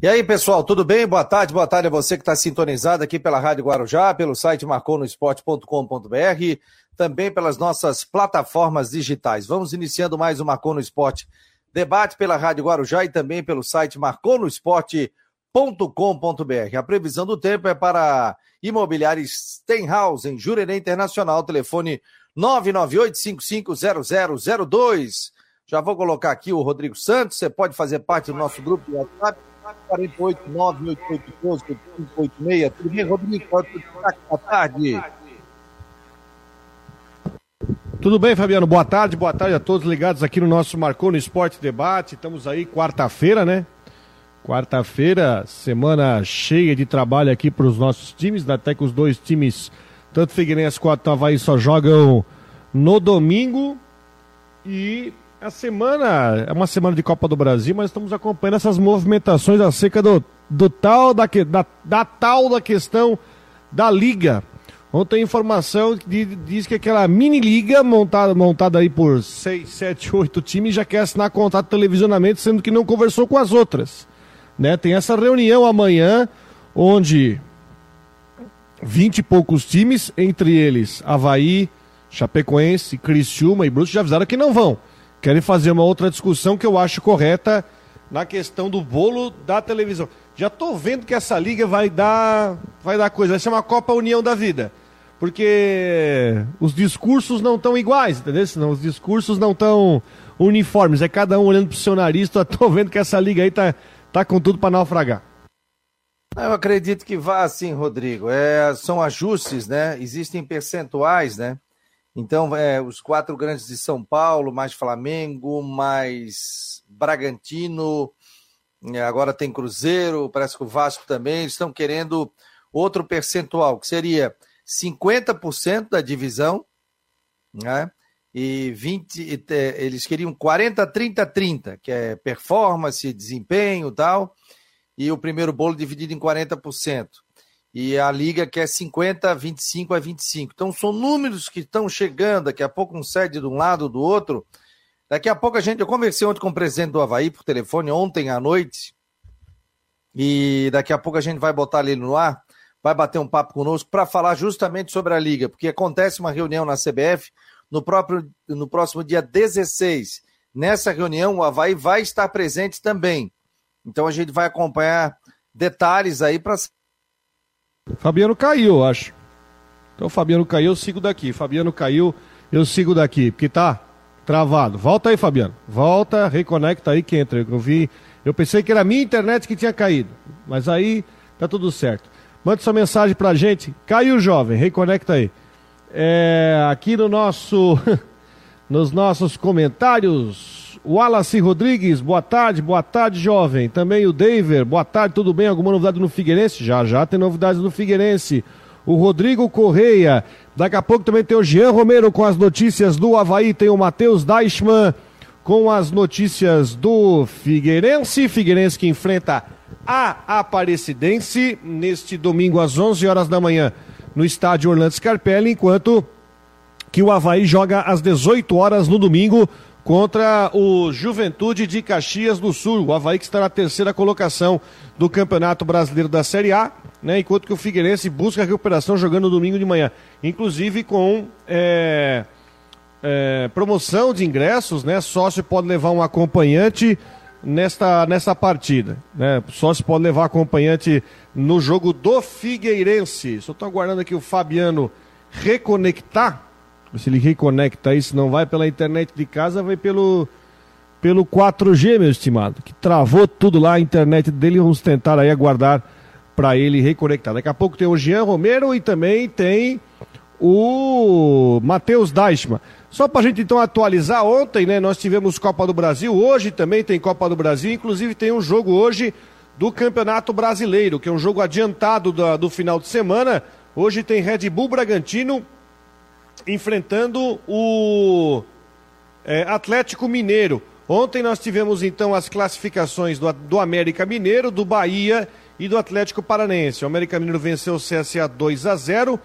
E aí, pessoal, tudo bem? Boa tarde, boa tarde a você que está sintonizado aqui pela Rádio Guarujá, pelo site marconosport.com.br, também pelas nossas plataformas digitais. Vamos iniciando mais um Marcou Esporte debate pela Rádio Guarujá e também pelo site marconosport.com.br. A previsão do tempo é para Imobiliária Stenhouse, em Jurerê Internacional, telefone 998-550002. Já vou colocar aqui o Rodrigo Santos, você pode fazer parte do nosso grupo de WhatsApp, 48 988 Tudo bem, Rodrigo? Boa tarde. Tudo bem, Fabiano? Boa tarde, boa tarde a todos ligados aqui no nosso Marcou no Esporte Debate. Estamos aí quarta-feira, né? Quarta-feira, semana cheia de trabalho aqui para os nossos times, até que os dois times, tanto Figueirense quanto Havaí, só jogam no domingo. E a semana é uma semana de Copa do Brasil, mas estamos acompanhando essas movimentações acerca do, do tal da, da, da tal da questão da liga. Ontem a informação de, diz que aquela mini liga montada, montada aí por 6, 7, 8 times já quer assinar contrato de televisionamento, sendo que não conversou com as outras. Né? Tem essa reunião amanhã, onde 20 e poucos times, entre eles Havaí, Chapecoense, Criciúma e Bruce, já avisaram que não vão querem fazer uma outra discussão que eu acho correta na questão do bolo da televisão. Já estou vendo que essa liga vai dar, vai dar coisa, vai ser uma Copa União da Vida. Porque os discursos não estão iguais, entendeu? Senão os discursos não estão uniformes. É cada um olhando para o seu nariz. Estou vendo que essa liga aí tá, tá com tudo para naufragar. Eu acredito que vá assim, Rodrigo. É, são ajustes, né? Existem percentuais, né? Então, é, os quatro grandes de São Paulo, mais Flamengo, mais Bragantino, é, agora tem Cruzeiro, parece que o Vasco também, estão querendo outro percentual, que seria 50% da divisão, né? E 20, eles queriam 40, 30, 30, que é performance, desempenho tal, e o primeiro bolo dividido em 40% e a Liga quer 50, 25 a 25. Então são números que estão chegando, daqui a pouco um cede de um lado do outro. Daqui a pouco a gente, eu conversei ontem com o presidente do Havaí por telefone, ontem à noite, e daqui a pouco a gente vai botar ele no ar, vai bater um papo conosco para falar justamente sobre a Liga, porque acontece uma reunião na CBF no, próprio, no próximo dia 16. Nessa reunião, o Havaí vai estar presente também. Então a gente vai acompanhar detalhes aí para Fabiano caiu, eu acho. Então Fabiano caiu, eu sigo daqui. Fabiano caiu, eu sigo daqui, porque tá travado. Volta aí, Fabiano. Volta, reconecta aí que entra. Eu vi, eu pensei que era a minha internet que tinha caído, mas aí tá tudo certo. Mande sua mensagem pra gente. Caiu, jovem, reconecta aí. É, aqui no nosso nos nossos comentários, Wallace Rodrigues, boa tarde, boa tarde, jovem. Também o David, boa tarde, tudo bem? Alguma novidade no Figueirense? Já, já tem novidades no Figueirense. O Rodrigo Correia, daqui a pouco também tem o Jean Romero com as notícias do Havaí, tem o Matheus Deichmann com as notícias do Figueirense. Figueirense que enfrenta a Aparecidense neste domingo às 11 horas da manhã no estádio Orlando Scarpelli, enquanto que o Havaí joga às 18 horas no domingo contra o Juventude de Caxias do Sul. O Havaí que está na terceira colocação do Campeonato Brasileiro da Série A, né? enquanto que o Figueirense busca a recuperação jogando domingo de manhã. Inclusive com é, é, promoção de ingressos, né? Sócio pode levar um acompanhante nesta, nesta partida. Né? Sócio pode levar acompanhante no jogo do Figueirense. Só estou aguardando aqui o Fabiano reconectar se ele reconecta aí, se não vai pela internet de casa, vai pelo, pelo 4G, meu estimado, que travou tudo lá, a internet dele. Vamos tentar aí aguardar para ele reconectar. Daqui a pouco tem o Jean Romero e também tem o Matheus Deichmann. Só para a gente então atualizar, ontem né, nós tivemos Copa do Brasil, hoje também tem Copa do Brasil, inclusive tem um jogo hoje do Campeonato Brasileiro, que é um jogo adiantado do, do final de semana. Hoje tem Red Bull Bragantino enfrentando o é, Atlético Mineiro. Ontem nós tivemos então as classificações do, do América Mineiro, do Bahia e do Atlético Paranense. O América Mineiro venceu o CSA 2 a 0.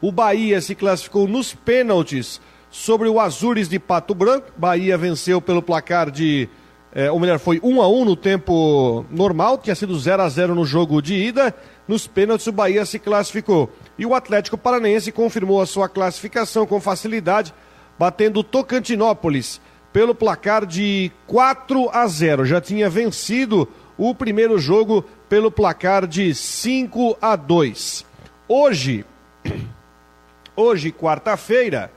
O Bahia se classificou nos pênaltis sobre o Azures de Pato Branco. Bahia venceu pelo placar de é, ou melhor, foi 1 a 1 no tempo normal, tinha sido 0 a 0 no jogo de ida. Nos pênaltis, o Bahia se classificou. E o Atlético Paranaense confirmou a sua classificação com facilidade, batendo o Tocantinópolis pelo placar de 4 a 0. Já tinha vencido o primeiro jogo pelo placar de 5 a 2. Hoje, hoje, quarta-feira,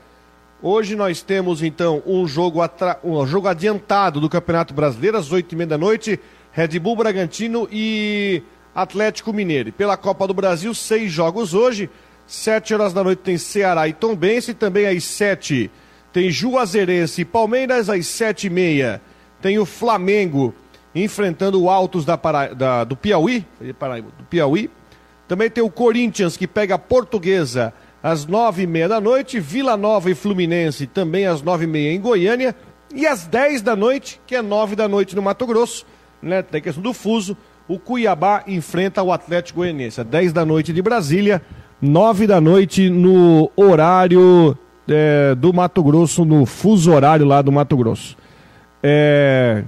hoje nós temos então um jogo, atra... um jogo adiantado do Campeonato Brasileiro às 8 e meia da noite, Red Bull Bragantino e Atlético Mineiro. Pela Copa do Brasil, seis jogos hoje, sete horas da noite tem Ceará e Tombense, também às sete tem Juazeirense e Palmeiras, às sete e meia tem o Flamengo enfrentando o Altos da, Para... da... do Piauí, do Piauí, também tem o Corinthians que pega a Portuguesa às nove e meia da noite, Vila Nova e Fluminense também às nove e meia em Goiânia e às dez da noite, que é nove da noite no Mato Grosso, né? Tem questão do fuso, o Cuiabá enfrenta o Atlético Goianiense. Às dez da noite de Brasília, nove da noite no horário é, do Mato Grosso, no fuso horário lá do Mato Grosso. É...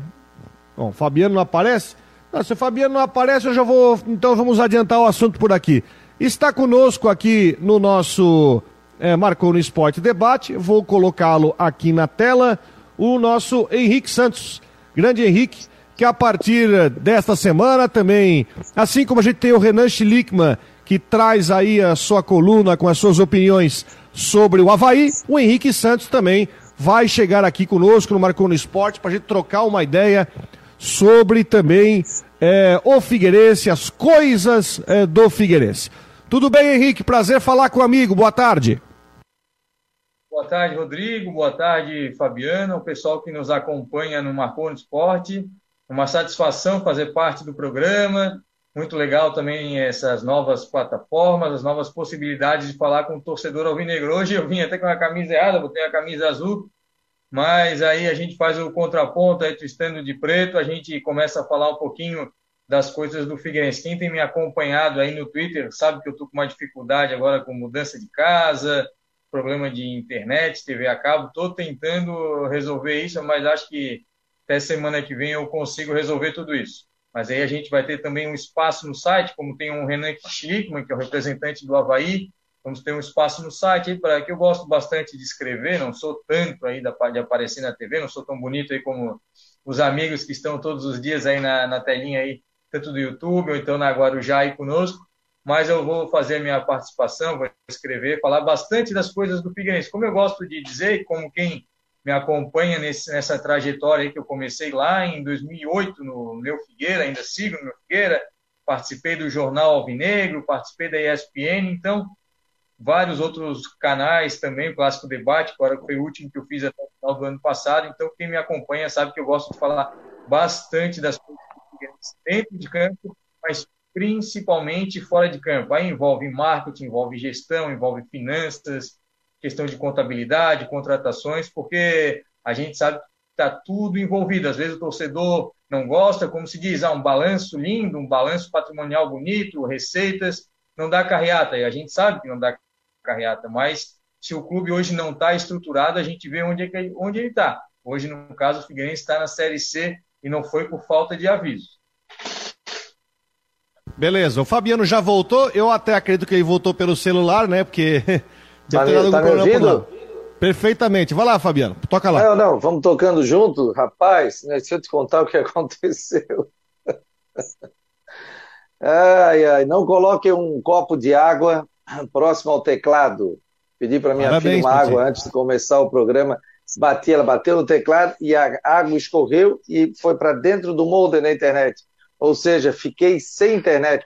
Bom, Fabiano não aparece? Não, se o Fabiano não aparece, eu já vou. Então vamos adiantar o assunto por aqui. Está conosco aqui no nosso é, Marcou no Esporte Debate. Vou colocá-lo aqui na tela. O nosso Henrique Santos. Grande Henrique, que a partir desta semana também, assim como a gente tem o Renan Schlickman, que traz aí a sua coluna com as suas opiniões sobre o Havaí, o Henrique Santos também vai chegar aqui conosco no Marcou no Esporte para a gente trocar uma ideia sobre também é, o Figueirense, as coisas é, do Figueirense. Tudo bem, Henrique? Prazer falar com o amigo. Boa tarde. Boa tarde, Rodrigo. Boa tarde, Fabiano. O pessoal que nos acompanha no Marcou no Esporte. Uma satisfação fazer parte do programa. Muito legal também essas novas plataformas, as novas possibilidades de falar com o torcedor alvinegro. Hoje eu vim até com a camisa errada, botei a camisa azul, mas aí a gente faz o contraponto, aí tu estando de preto, a gente começa a falar um pouquinho das coisas do Figueirense. Quem tem me acompanhado aí no Twitter sabe que eu estou com uma dificuldade agora com mudança de casa, problema de internet, TV a cabo, estou tentando resolver isso, mas acho que até semana que vem eu consigo resolver tudo isso. Mas aí a gente vai ter também um espaço no site, como tem um Renan Schlickman, que é o representante do Havaí, Vamos ter um espaço no site para que eu gosto bastante de escrever, não sou tanto aí de aparecer na TV, não sou tão bonito aí como os amigos que estão todos os dias aí na, na telinha aí, tanto do YouTube ou então na Guarujá aí conosco, mas eu vou fazer a minha participação, vou escrever, falar bastante das coisas do Figueirense. Como eu gosto de dizer, como quem me acompanha nesse, nessa trajetória que eu comecei lá em 2008 no meu Figueira, ainda sigo no meu Figueira, participei do Jornal Alvinegro, participei da ESPN, então vários outros canais também, o Clássico Debate, agora foi o último que eu fiz até o final do ano passado, então quem me acompanha sabe que eu gosto de falar bastante das coisas dentro de campo, mas principalmente fora de campo. Aí envolve marketing, envolve gestão, envolve finanças, questão de contabilidade, contratações, porque a gente sabe que está tudo envolvido. Às vezes o torcedor não gosta, como se diz, ah, um balanço lindo, um balanço patrimonial bonito, receitas, não dá carreata. E a gente sabe que não dá carreata, mas se o clube hoje não está estruturado, a gente vê onde, é que, onde ele está. Hoje, no caso, o Figueirense está na Série C e não foi por falta de aviso. Beleza, o Fabiano já voltou, eu até acredito que ele voltou pelo celular, né, porque... Tá, me, tá me ouvindo? Perfeitamente. Vai lá, Fabiano, toca lá. Não, não, vamos tocando junto, rapaz, né, deixa eu te contar o que aconteceu. ai, ai, não coloque um copo de água próximo ao teclado. Pedi para minha Parabéns, filha uma água antes de começar o programa. Bati, ela bateu no teclado e a água escorreu e foi para dentro do molde na internet. Ou seja, fiquei sem internet.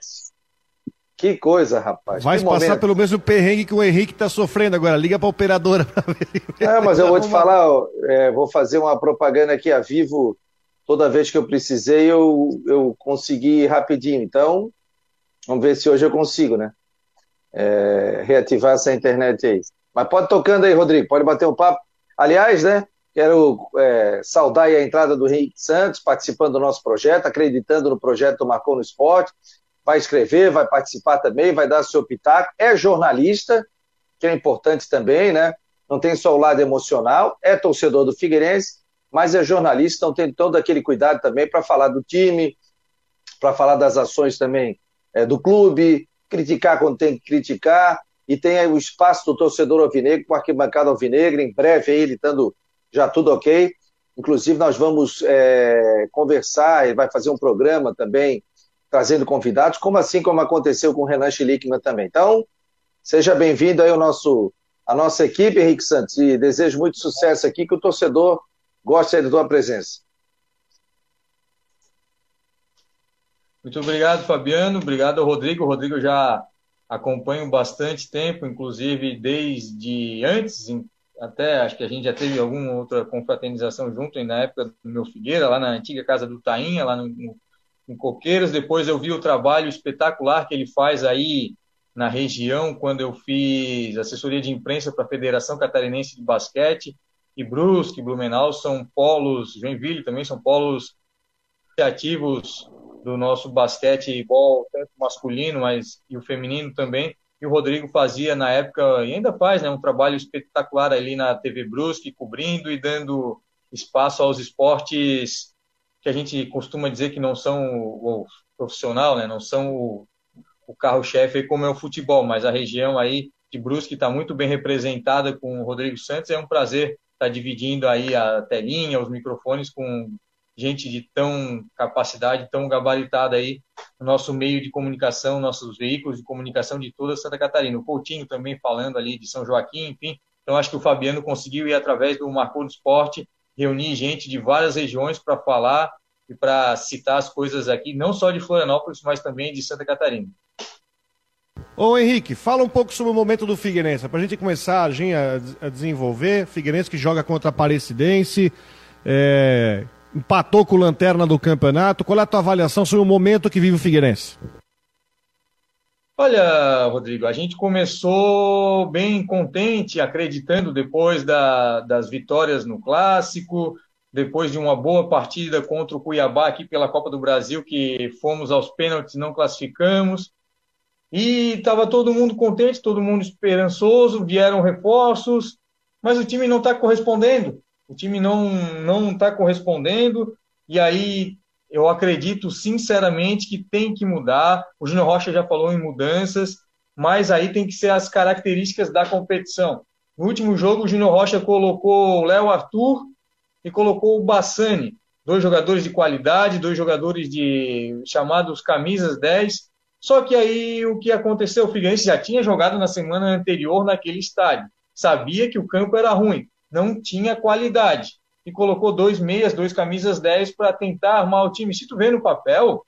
Que coisa, rapaz. Vai passar pelo mesmo perrengue que o Henrique está sofrendo agora. Liga para a operadora para ver. É, mas eu vou te falar, é, vou fazer uma propaganda aqui a vivo. Toda vez que eu precisei, eu, eu consegui rapidinho. Então, vamos ver se hoje eu consigo, né? é, reativar essa internet aí. Mas pode tocando aí, Rodrigo, pode bater um papo. Aliás, né, quero é, saudar a entrada do Henrique Santos, participando do nosso projeto, acreditando no projeto do Marcou no Esporte. Vai escrever, vai participar também, vai dar seu pitaco. É jornalista, que é importante também, né? Não tem só o lado emocional, é torcedor do Figueirense, mas é jornalista, então tem todo aquele cuidado também para falar do time, para falar das ações também é, do clube, criticar quando tem que criticar, e tem aí o espaço do torcedor alvinegro, com a arquibancada alvinegra, em breve aí ele estando já tudo ok. Inclusive, nós vamos é, conversar, ele vai fazer um programa também, trazendo convidados, como assim como aconteceu com o Renan Schlickman também. Então, seja bem-vindo aí ao nosso, a nossa equipe, Henrique Santos, e desejo muito sucesso aqui, que o torcedor goste da tua presença. Muito obrigado, Fabiano. Obrigado Rodrigo. O Rodrigo já acompanho bastante tempo, inclusive desde antes, até acho que a gente já teve alguma outra confraternização junto na época do meu Figueira, lá na antiga casa do Tainha, lá no, em Coqueiros. Depois eu vi o trabalho espetacular que ele faz aí na região, quando eu fiz assessoria de imprensa para a Federação Catarinense de Basquete, e Brusque, Blumenau são polos, Joinville também são polos ativos do nosso basquetebol, tanto masculino, mas e o feminino também que o Rodrigo fazia na época, e ainda faz, né, um trabalho espetacular ali na TV Brusque, cobrindo e dando espaço aos esportes que a gente costuma dizer que não são o, o profissional, né, não são o, o carro-chefe como é o futebol, mas a região aí de Brusque está muito bem representada com o Rodrigo Santos, é um prazer estar dividindo aí a telinha, os microfones com gente de tão capacidade, tão gabaritada aí no nosso meio de comunicação, nossos veículos de comunicação de toda Santa Catarina. O Coutinho também falando ali de São Joaquim, enfim. Então acho que o Fabiano conseguiu ir através do Marcou do Esporte reunir gente de várias regiões para falar e para citar as coisas aqui, não só de Florianópolis, mas também de Santa Catarina. Ô Henrique, fala um pouco sobre o momento do Figueirense, para a gente começar a, a desenvolver. Figueirense que joga contra a Aparecidense, é, empatou com o Lanterna do campeonato. Qual é a tua avaliação sobre o momento que vive o Figueirense? Olha, Rodrigo, a gente começou bem contente, acreditando depois da, das vitórias no Clássico, depois de uma boa partida contra o Cuiabá aqui pela Copa do Brasil, que fomos aos pênaltis não classificamos. E estava todo mundo contente, todo mundo esperançoso, vieram reforços, mas o time não está correspondendo o time não não está correspondendo e aí eu acredito sinceramente que tem que mudar. O Júnior Rocha já falou em mudanças, mas aí tem que ser as características da competição. No último jogo, o Júnior Rocha colocou o Léo Arthur e colocou o Bassani, dois jogadores de qualidade, dois jogadores de chamados camisas 10. Só que aí o que aconteceu? O Figueirense já tinha jogado na semana anterior naquele estádio. Sabia que o campo era ruim não tinha qualidade. E colocou dois meias, dois camisas 10 para tentar armar o time. Se tu vê no papel,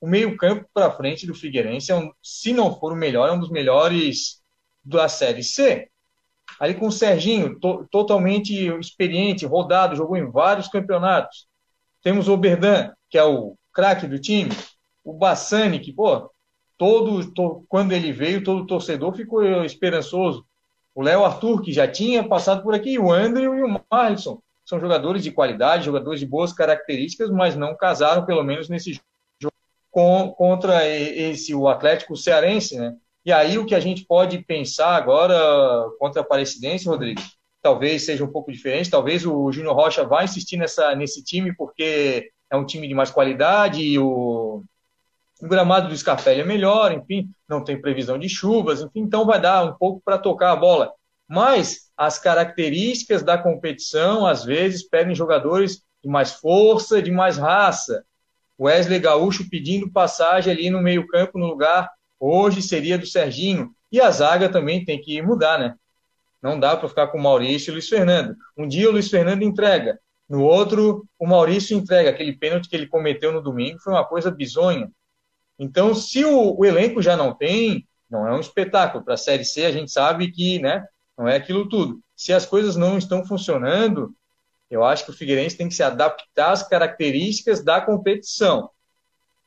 o meio-campo para frente do Figueirense, é um, se não for o melhor, é um dos melhores da Série C. Ali com o Serginho, to, totalmente experiente, rodado, jogou em vários campeonatos. Temos o Oberdan, que é o craque do time. O Bassani, que, pô, todo, to, quando ele veio, todo torcedor ficou esperançoso o Léo Arthur, que já tinha passado por aqui, o Andrew e o Marlison. São jogadores de qualidade, jogadores de boas características, mas não casaram, pelo menos nesse jogo, com, contra esse o Atlético Cearense, né? E aí o que a gente pode pensar agora contra a Aparecidense, Rodrigo, talvez seja um pouco diferente, talvez o Júnior Rocha vá insistir nessa, nesse time porque é um time de mais qualidade e o, o gramado do Scarpelli é melhor, enfim, não tem previsão de chuvas, enfim, então vai dar um pouco para tocar a bola. Mas as características da competição, às vezes, pedem jogadores de mais força, de mais raça. Wesley Gaúcho pedindo passagem ali no meio-campo, no lugar, hoje seria do Serginho. E a zaga também tem que mudar, né? Não dá para ficar com o Maurício e o Luiz Fernando. Um dia o Luiz Fernando entrega, no outro o Maurício entrega. Aquele pênalti que ele cometeu no domingo foi uma coisa bizonha. Então, se o, o elenco já não tem, não é um espetáculo. Para a Série C, a gente sabe que né, não é aquilo tudo. Se as coisas não estão funcionando, eu acho que o Figueirense tem que se adaptar às características da competição.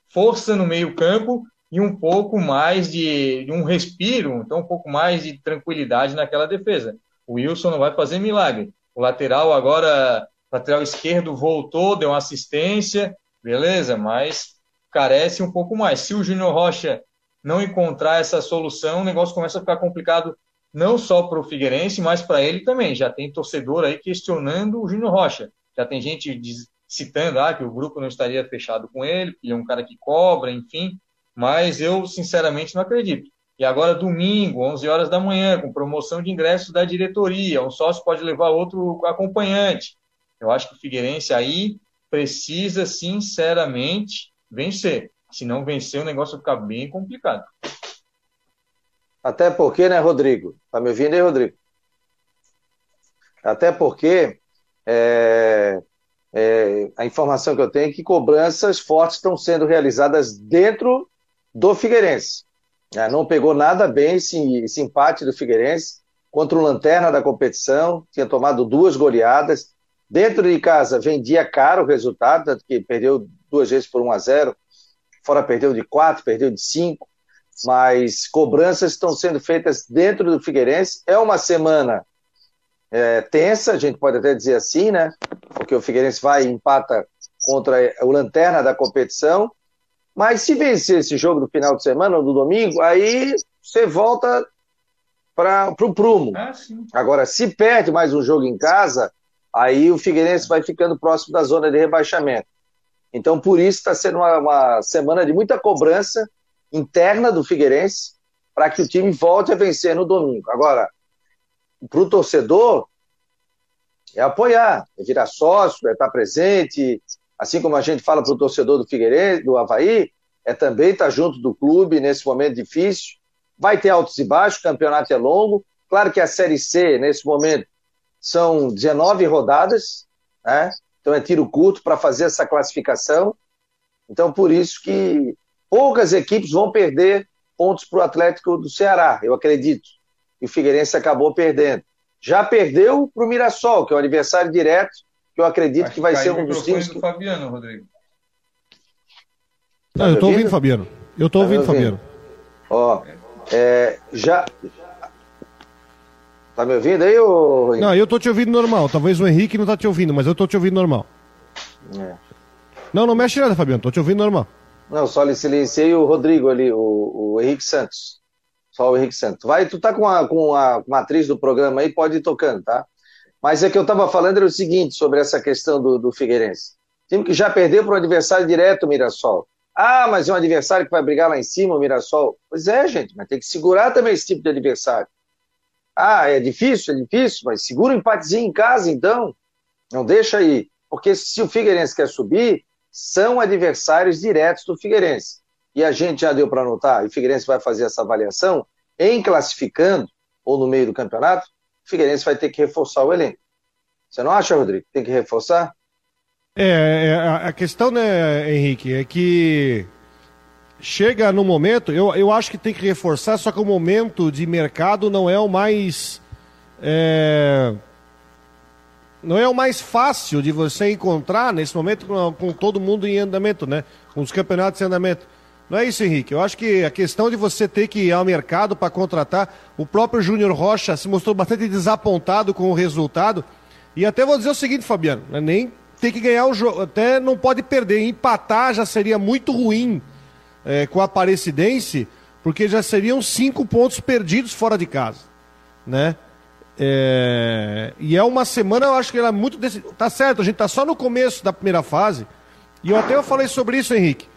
Força no meio-campo e um pouco mais de, de, um respiro, então um pouco mais de tranquilidade naquela defesa. O Wilson não vai fazer milagre. O lateral agora, lateral esquerdo voltou, deu uma assistência, beleza, mas carece um pouco mais. Se o Júnior Rocha não encontrar essa solução, o negócio começa a ficar complicado não só para o Figueirense, mas para ele também. Já tem torcedor aí questionando o Júnior Rocha. Já tem gente citando ah, que o grupo não estaria fechado com ele, porque ele é um cara que cobra, enfim. Mas eu, sinceramente, não acredito. E agora, domingo, 11 horas da manhã, com promoção de ingressos da diretoria. Um sócio pode levar outro acompanhante. Eu acho que o Figueirense aí precisa, sinceramente, vencer. Se não vencer, o negócio fica bem complicado. Até porque, né, Rodrigo? Tá me ouvindo aí, Rodrigo? Até porque é, é, a informação que eu tenho é que cobranças fortes estão sendo realizadas dentro do Figueirense. É, não pegou nada bem esse, esse empate do Figueirense contra o Lanterna da competição, tinha tomado duas goleadas. Dentro de casa vendia caro o resultado, tanto que perdeu duas vezes por 1 a 0 fora perdeu de 4, perdeu de 5, mas cobranças estão sendo feitas dentro do Figueirense. É uma semana é, tensa, a gente pode até dizer assim, né? Porque o Figueirense vai e empata contra o Lanterna da competição, mas se vencer esse jogo do final de semana ou do domingo, aí você volta para o prumo. Ah, Agora, se perde mais um jogo em casa, aí o Figueirense vai ficando próximo da zona de rebaixamento. Então, por isso, está sendo uma, uma, semana de muita cobrança interna do Figueirense para que o time volte a vencer no domingo. Agora, para o torcedor, é apoiar, é virar sócio, é estar presente, assim como a gente fala para o torcedor do Figueirense, do Havaí, é também estar junto do clube nesse momento difícil. Vai ter altos e baixos, o campeonato é longo. Claro que a Série C, nesse momento, são 19 rodadas, né? então é tiro curto para fazer essa classificação. Então, por isso que poucas equipes vão perder pontos para o Atlético do Ceará, eu acredito. E o Figueirense acabou perdendo. Já perdeu para o Mirassol, que é o adversário direto, que eu acredito Acho que vai ser um dos times. do Fabiano, Rodrigo. Não, eu estou ouvindo, Fabiano. Eu estou tá ouvindo, Fabiano. Ó, é, já. Tá me ouvindo aí, ô... Não, eu tô te ouvindo normal. Talvez o Henrique não tá te ouvindo, mas eu tô te ouvindo normal. É. Não, não mexe nada, Fabiano. Tô te ouvindo normal. Não, só lhe silenciei o Rodrigo ali, o, o Henrique Santos. Só o Henrique Santos. Vai, tu tá com a, com a matriz do programa aí, pode ir tocando, tá? Mas é que eu tava falando era o seguinte, sobre essa questão do, do Figueirense. Time que já perdeu para o adversário direto, o Mirassol. Ah, mas é um adversário que vai brigar lá em cima, o Mirassol. Pois é, gente, mas tem que segurar também esse tipo de adversário. Ah, é difícil, é difícil, mas segura um empatezinho em casa, então. Não deixa aí. Porque se o Figueirense quer subir, são adversários diretos do Figueirense e a gente já deu para notar, e o Figueirense vai fazer essa avaliação, em classificando, ou no meio do campeonato, o Figueirense vai ter que reforçar o elenco. Você não acha, Rodrigo? Tem que reforçar? É, é a questão, né, Henrique, é que chega no momento, eu, eu acho que tem que reforçar, só que o momento de mercado não é o mais. É, não é o mais fácil de você encontrar nesse momento com, com todo mundo em andamento, né? Com os campeonatos em andamento. Não é isso, Henrique. Eu acho que a questão de você ter que ir ao mercado para contratar, o próprio Júnior Rocha se mostrou bastante desapontado com o resultado. E até vou dizer o seguinte, Fabiano, né, nem tem que ganhar o jogo, até não pode perder. Empatar já seria muito ruim é, com a Aparecidense, porque já seriam cinco pontos perdidos fora de casa, né? É... E é uma semana, eu acho que ela é muito. Tá certo, a gente tá só no começo da primeira fase. E eu até eu falei sobre isso, Henrique.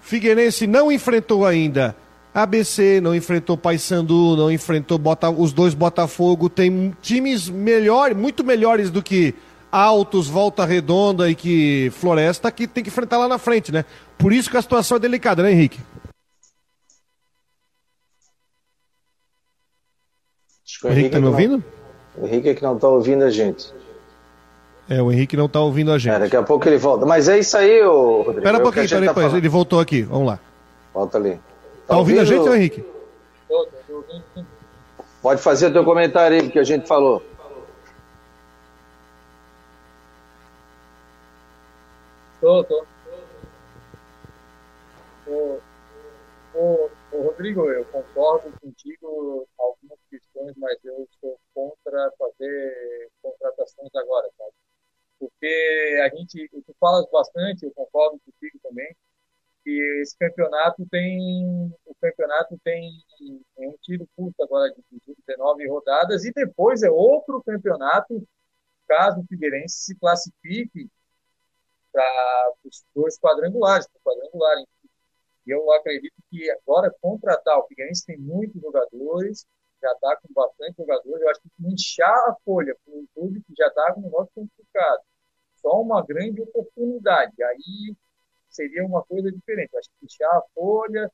Figueirense não enfrentou ainda ABC, não enfrentou Paysandu, não enfrentou Bota, os dois Botafogo. Tem times melhores, muito melhores do que Altos, Volta Redonda e que Floresta que tem que enfrentar lá na frente, né? Por isso que a situação é delicada, né, Henrique? O Henrique tá me ouvindo? O Henrique é que não tá ouvindo a gente. É, o Henrique não tá ouvindo a gente. É, daqui a pouco ele volta. Mas é isso aí, ô, Rodrigo. Espera um é pouquinho, peraí, tá ele voltou aqui. Vamos lá. Volta ali. Tá, tá ouvindo, ouvindo, a gente, ô, Henrique? Pode fazer o teu comentário aí, que a gente falou. Tô, tô. Ô, ô, ô, Rodrigo, eu concordo contigo algumas mas eu sou contra fazer contratações agora, sabe? porque a gente, tu falas bastante, eu concordo contigo também, que esse campeonato tem, o campeonato tem, um tiro curto agora de 19 rodadas e depois é outro campeonato caso o Figueirense se classifique para os dois quadrangulares, para o quadrangular. E eu acredito que agora contratar, o Figueirense tem muitos jogadores, já está com bastante jogadores, eu acho que inchar a folha para um clube que já está com um negócio complicado. Só uma grande oportunidade. Aí seria uma coisa diferente. Eu acho que inchar a folha,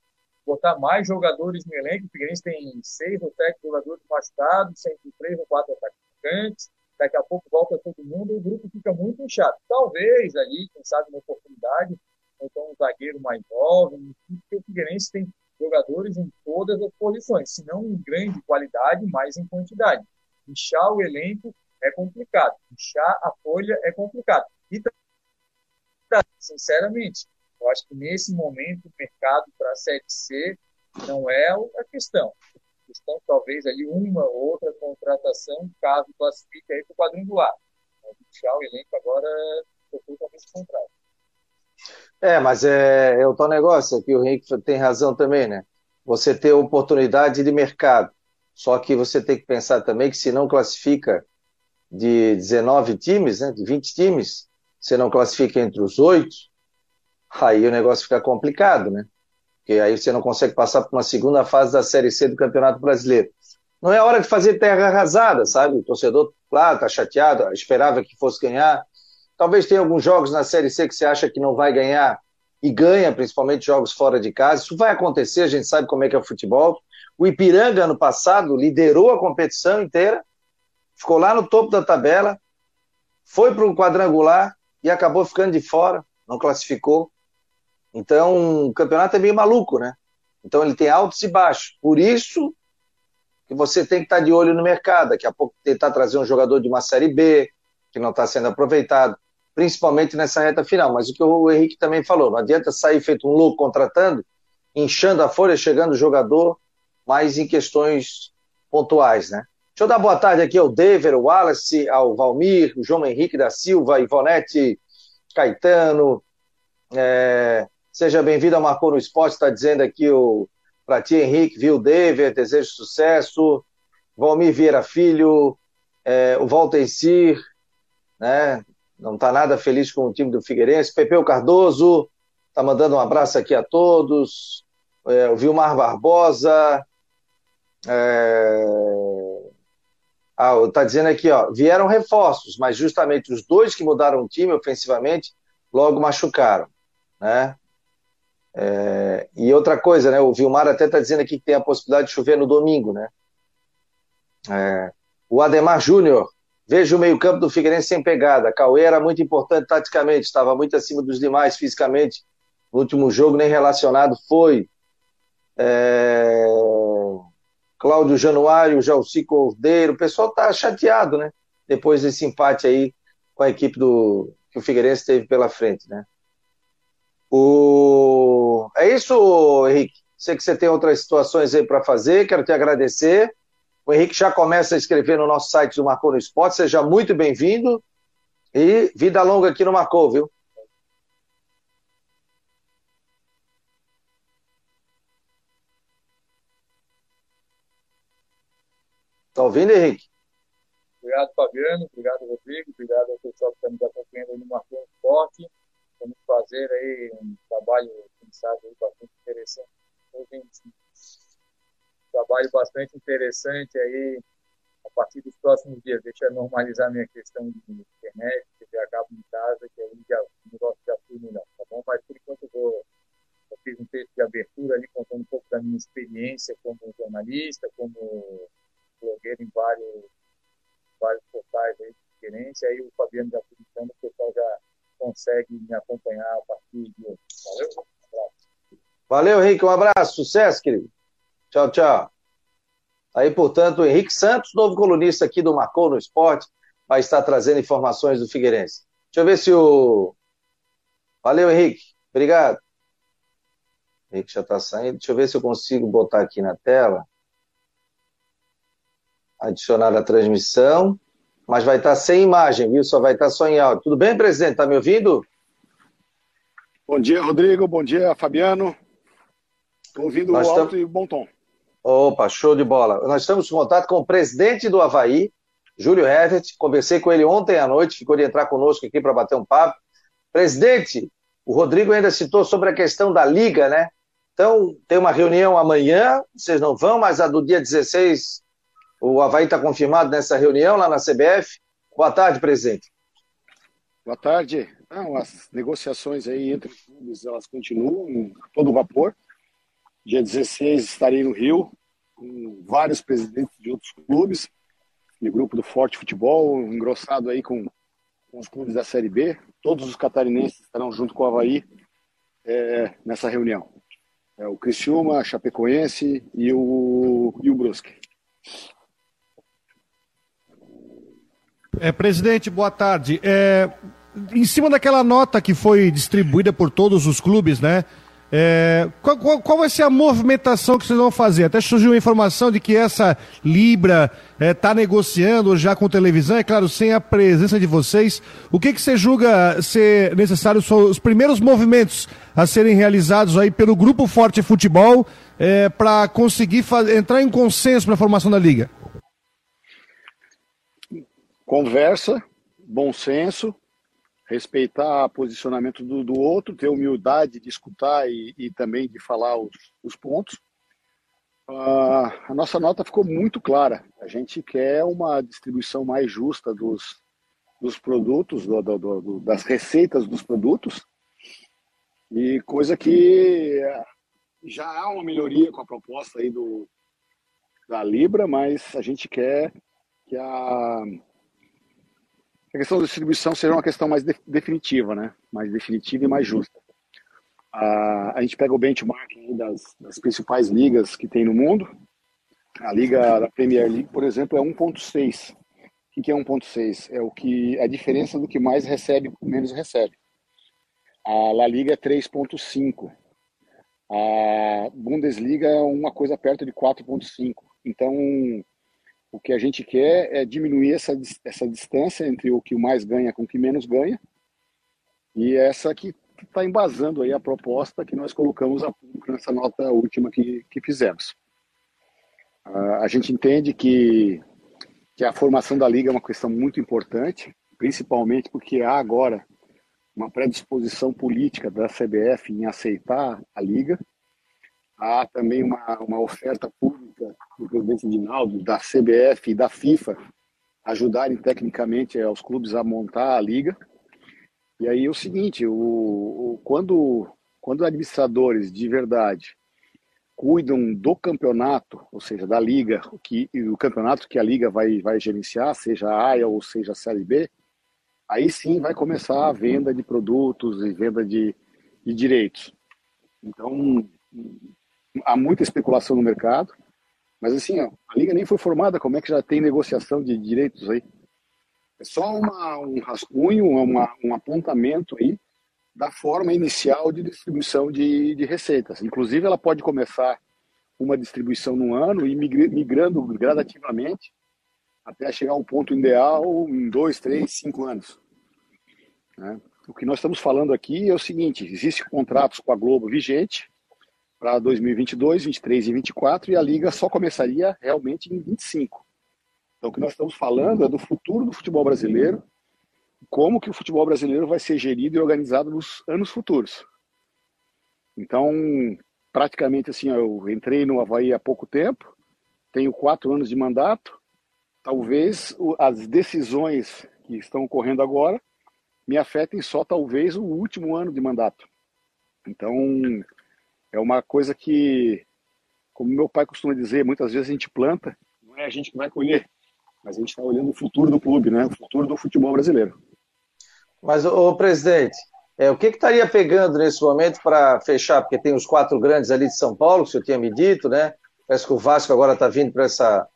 botar mais jogadores no elenco. O Figueirense tem seis ou sete jogadores machucados, sempre três ou quatro atacantes. Daqui a pouco volta todo mundo, o grupo fica muito inchado. Talvez ali, quem sabe, uma oportunidade, então um zagueiro mais jovem, porque o Figueirense tem jogadores em todas as posições, se não em grande qualidade, mas em quantidade. Inchar o elenco é complicado, inchar a folha é complicado. E, sinceramente, eu acho que nesse momento o mercado para a Série C não é a questão. A questão talvez ali uma ou outra contratação, caso classifique aí para o quadrangular. Mas inchar o elenco agora é totalmente contrário. É, mas é, é o tal negócio aqui, o Henrique tem razão também, né? Você ter oportunidade de mercado. Só que você tem que pensar também que se não classifica de 19 times, né, de 20 times, você não classifica entre os oito, aí o negócio fica complicado, né? Porque aí você não consegue passar para uma segunda fase da Série C do Campeonato Brasileiro. Não é hora de fazer terra arrasada, sabe? O torcedor, claro, tá chateado, esperava que fosse ganhar, Talvez tenha alguns jogos na Série C que você acha que não vai ganhar e ganha, principalmente jogos fora de casa. Isso vai acontecer, a gente sabe como é que é o futebol. O Ipiranga, ano passado, liderou a competição inteira, ficou lá no topo da tabela, foi para o quadrangular e acabou ficando de fora, não classificou. Então, o campeonato é meio maluco, né? Então, ele tem altos e baixos. Por isso que você tem que estar de olho no mercado. Daqui a pouco tentar trazer um jogador de uma Série B, que não está sendo aproveitado principalmente nessa reta final. Mas o que o Henrique também falou, não adianta sair feito um louco contratando, inchando a folha, chegando o jogador, mas em questões pontuais, né? Deixa eu dar boa tarde aqui ao Dever, ao Wallace, ao Valmir, João Henrique da Silva, Ivonete Caetano. É... Seja bem-vindo ao Marcou no Esporte, está dizendo aqui o para ti, Henrique, viu, Dever, desejo sucesso. Valmir Vieira Filho, é, o Walter Sir, né? Não está nada feliz com o time do Figueirense. Pepeu Cardoso está mandando um abraço aqui a todos. É, o Vilmar Barbosa. É... Ah, está dizendo aqui, ó, vieram reforços, mas justamente os dois que mudaram o time ofensivamente logo machucaram, né? É... E outra coisa, né? O Vilmar até está dizendo aqui que tem a possibilidade de chover no domingo, né? É... O Ademar Júnior Veja o meio-campo do Figueirense sem pegada. Cauê era muito importante taticamente, estava muito acima dos demais fisicamente. No último jogo, nem relacionado foi. É... Cláudio Januário, Jalci Cordeiro. O pessoal está chateado, né? Depois desse empate aí com a equipe do que o Figueirense teve pela frente, né? O... É isso, Henrique. Sei que você tem outras situações aí para fazer. Quero te agradecer. O Henrique já começa a escrever no nosso site do Marcou no Esporte. Seja muito bem-vindo. E vida longa aqui no Marcou, viu? Tá ouvindo, Henrique? Obrigado, Fabiano. Obrigado, Rodrigo. Obrigado ao pessoal que está nos acompanhando aí no Marcou no Esporte. Vamos fazer aí um trabalho, quem sabe, bastante interessante trabalho bastante interessante aí a partir dos próximos dias. Deixa eu normalizar minha questão de internet, TV a cabo em casa, que aí já, o negócio já melhor, tá bom? Mas por enquanto eu vou. Eu fiz um texto de abertura ali contando um pouco da minha experiência como jornalista, como blogueiro em vários, vários portais aí de referência. Aí o Fabiano já publicando, o pessoal já consegue me acompanhar a partir de hoje. Valeu? Um. Valeu, Henrique. Um abraço. Sucesso, querido. Tchau, tchau. Aí, portanto, o Henrique Santos, novo colunista aqui do Marcou no Esporte, vai estar trazendo informações do Figueirense. Deixa eu ver se o. Valeu, Henrique. Obrigado. O Henrique já está saindo. Deixa eu ver se eu consigo botar aqui na tela. Adicionar a transmissão. Mas vai estar sem imagem, viu? Só vai estar só em áudio. Tudo bem, presidente? Está me ouvindo? Bom dia, Rodrigo. Bom dia, Fabiano. Estou ouvindo Nós alto estamos... e bom tom. Opa, show de bola. Nós estamos em contato com o presidente do Havaí, Júlio Herbert. Conversei com ele ontem à noite, ficou de entrar conosco aqui para bater um papo. Presidente, o Rodrigo ainda citou sobre a questão da liga, né? Então, tem uma reunião amanhã, vocês não vão, mas a do dia 16, o Havaí está confirmado nessa reunião lá na CBF. Boa tarde, presidente. Boa tarde. Não, as negociações aí entre clubes, elas continuam todo vapor. Dia 16 estarei no Rio, com vários presidentes de outros clubes, no grupo do Forte Futebol, engrossado aí com, com os clubes da Série B. Todos os catarinenses estarão junto com o Havaí é, nessa reunião. É o Criciúma, Chapecoense e o, e o Brusque. É, presidente, boa tarde. É, em cima daquela nota que foi distribuída por todos os clubes, né? É, qual, qual, qual, vai ser a movimentação que vocês vão fazer? Até surgiu a informação de que essa Libra está é, tá negociando já com televisão, é claro, sem a presença de vocês. O que, que você julga ser necessário, os primeiros movimentos a serem realizados aí pelo Grupo Forte Futebol é, para conseguir entrar em consenso para a formação da Liga? Conversa, bom senso, respeitar o posicionamento do, do, outro, ter humildade de escutar e, e também de falar os, os pontos. Uh, a nossa nota ficou muito clara. A gente quer uma distribuição mais justa dos, dos produtos, do, do, das receitas dos produtos, e coisa que já há uma melhoria com a proposta aí do, da Libra, mas a gente quer que a a questão da distribuição seja uma questão mais de, definitiva, né? Mais definitiva e mais justa. a gente pega o benchmarking das, das, principais ligas que tem no mundo. A liga da Premier League, por exemplo, é 1.6. O que é 1.6? É o que a diferença do que mais recebe com menos recebe. A La Liga é 3.5. A Bundesliga é uma coisa perto de 4.5. Então, o que a gente quer é diminuir essa, essa distância entre o que mais ganha com o que menos ganha. E essa que está embasando aí a proposta que nós colocamos a público nessa nota última que, que fizemos. A gente entende que, que a formação da liga é uma questão muito importante, principalmente porque há agora uma predisposição política da CBF em aceitar a liga. Há também uma, uma oferta pública do presidente Dinaldo, da CBF e da FIFA ajudarem tecnicamente aos clubes a montar a liga. E aí é o seguinte, o, o, quando, quando administradores de verdade cuidam do campeonato, ou seja, da liga, que, o campeonato que a liga vai, vai gerenciar, seja a AIA ou seja a Série B, aí sim vai começar a venda de produtos e venda de, de direitos. Então, há muita especulação no mercado, mas assim, ó, a liga nem foi formada, como é que já tem negociação de direitos aí? É só uma, um rascunho, uma, um apontamento aí da forma inicial de distribuição de, de receitas. Inclusive, ela pode começar uma distribuição no ano e migrando gradativamente até chegar ao ponto ideal em dois, três, cinco anos. Né? O que nós estamos falando aqui é o seguinte: existem contratos com a Globo vigente, para 2022, 23 e 24 e a liga só começaria realmente em 25. Então o que nós estamos falando é do futuro do futebol brasileiro, como que o futebol brasileiro vai ser gerido e organizado nos anos futuros. Então, praticamente assim, eu entrei no Havaí há pouco tempo, tenho quatro anos de mandato, talvez as decisões que estão ocorrendo agora me afetem só talvez o último ano de mandato. Então, é uma coisa que, como meu pai costuma dizer, muitas vezes a gente planta, não é a gente que vai colher, mas a gente está olhando o futuro do clube, né? o futuro do futebol brasileiro. Mas, o presidente, é, o que, que estaria pegando nesse momento para fechar? Porque tem os quatro grandes ali de São Paulo, que o senhor tinha me dito, né? Parece que o Vasco agora está vindo para essa,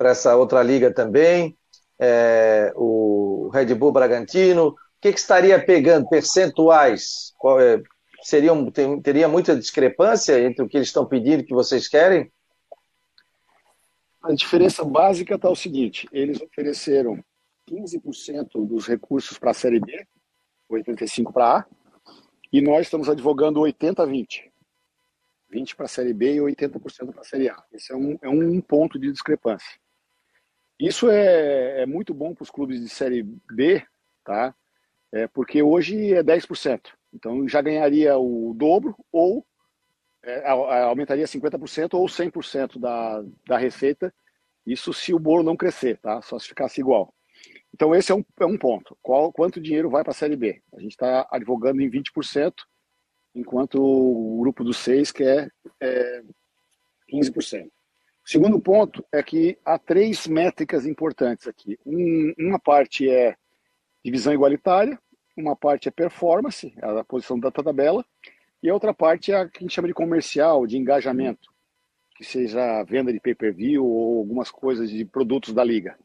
essa outra liga também. É, o Red Bull Bragantino. O que, que estaria pegando? Percentuais? Qual é, seriam, tem, teria muita discrepância entre o que eles estão pedindo e o que vocês querem? A diferença básica está o seguinte: eles ofereceram 15% dos recursos para a Série B, 85% para A, e nós estamos advogando 80-20. 20 para a Série B e 80% para a Série A. Esse é um, é um ponto de discrepância. Isso é, é muito bom para os clubes de Série B, tá? É, porque hoje é 10%. Então já ganharia o dobro ou é, aumentaria 50% ou 100% da, da receita. Isso se o bolo não crescer, tá? Só se ficasse igual. Então esse é um, é um ponto. Qual, quanto dinheiro vai para a Série B? A gente está advogando em 20%, enquanto o grupo dos seis quer é, 15%. O segundo ponto é que há três métricas importantes aqui. Um, uma parte é divisão igualitária, uma parte é performance, a posição da tabela, e a outra parte é a que a gente chama de comercial, de engajamento, que seja a venda de pay-per-view ou algumas coisas de produtos da liga.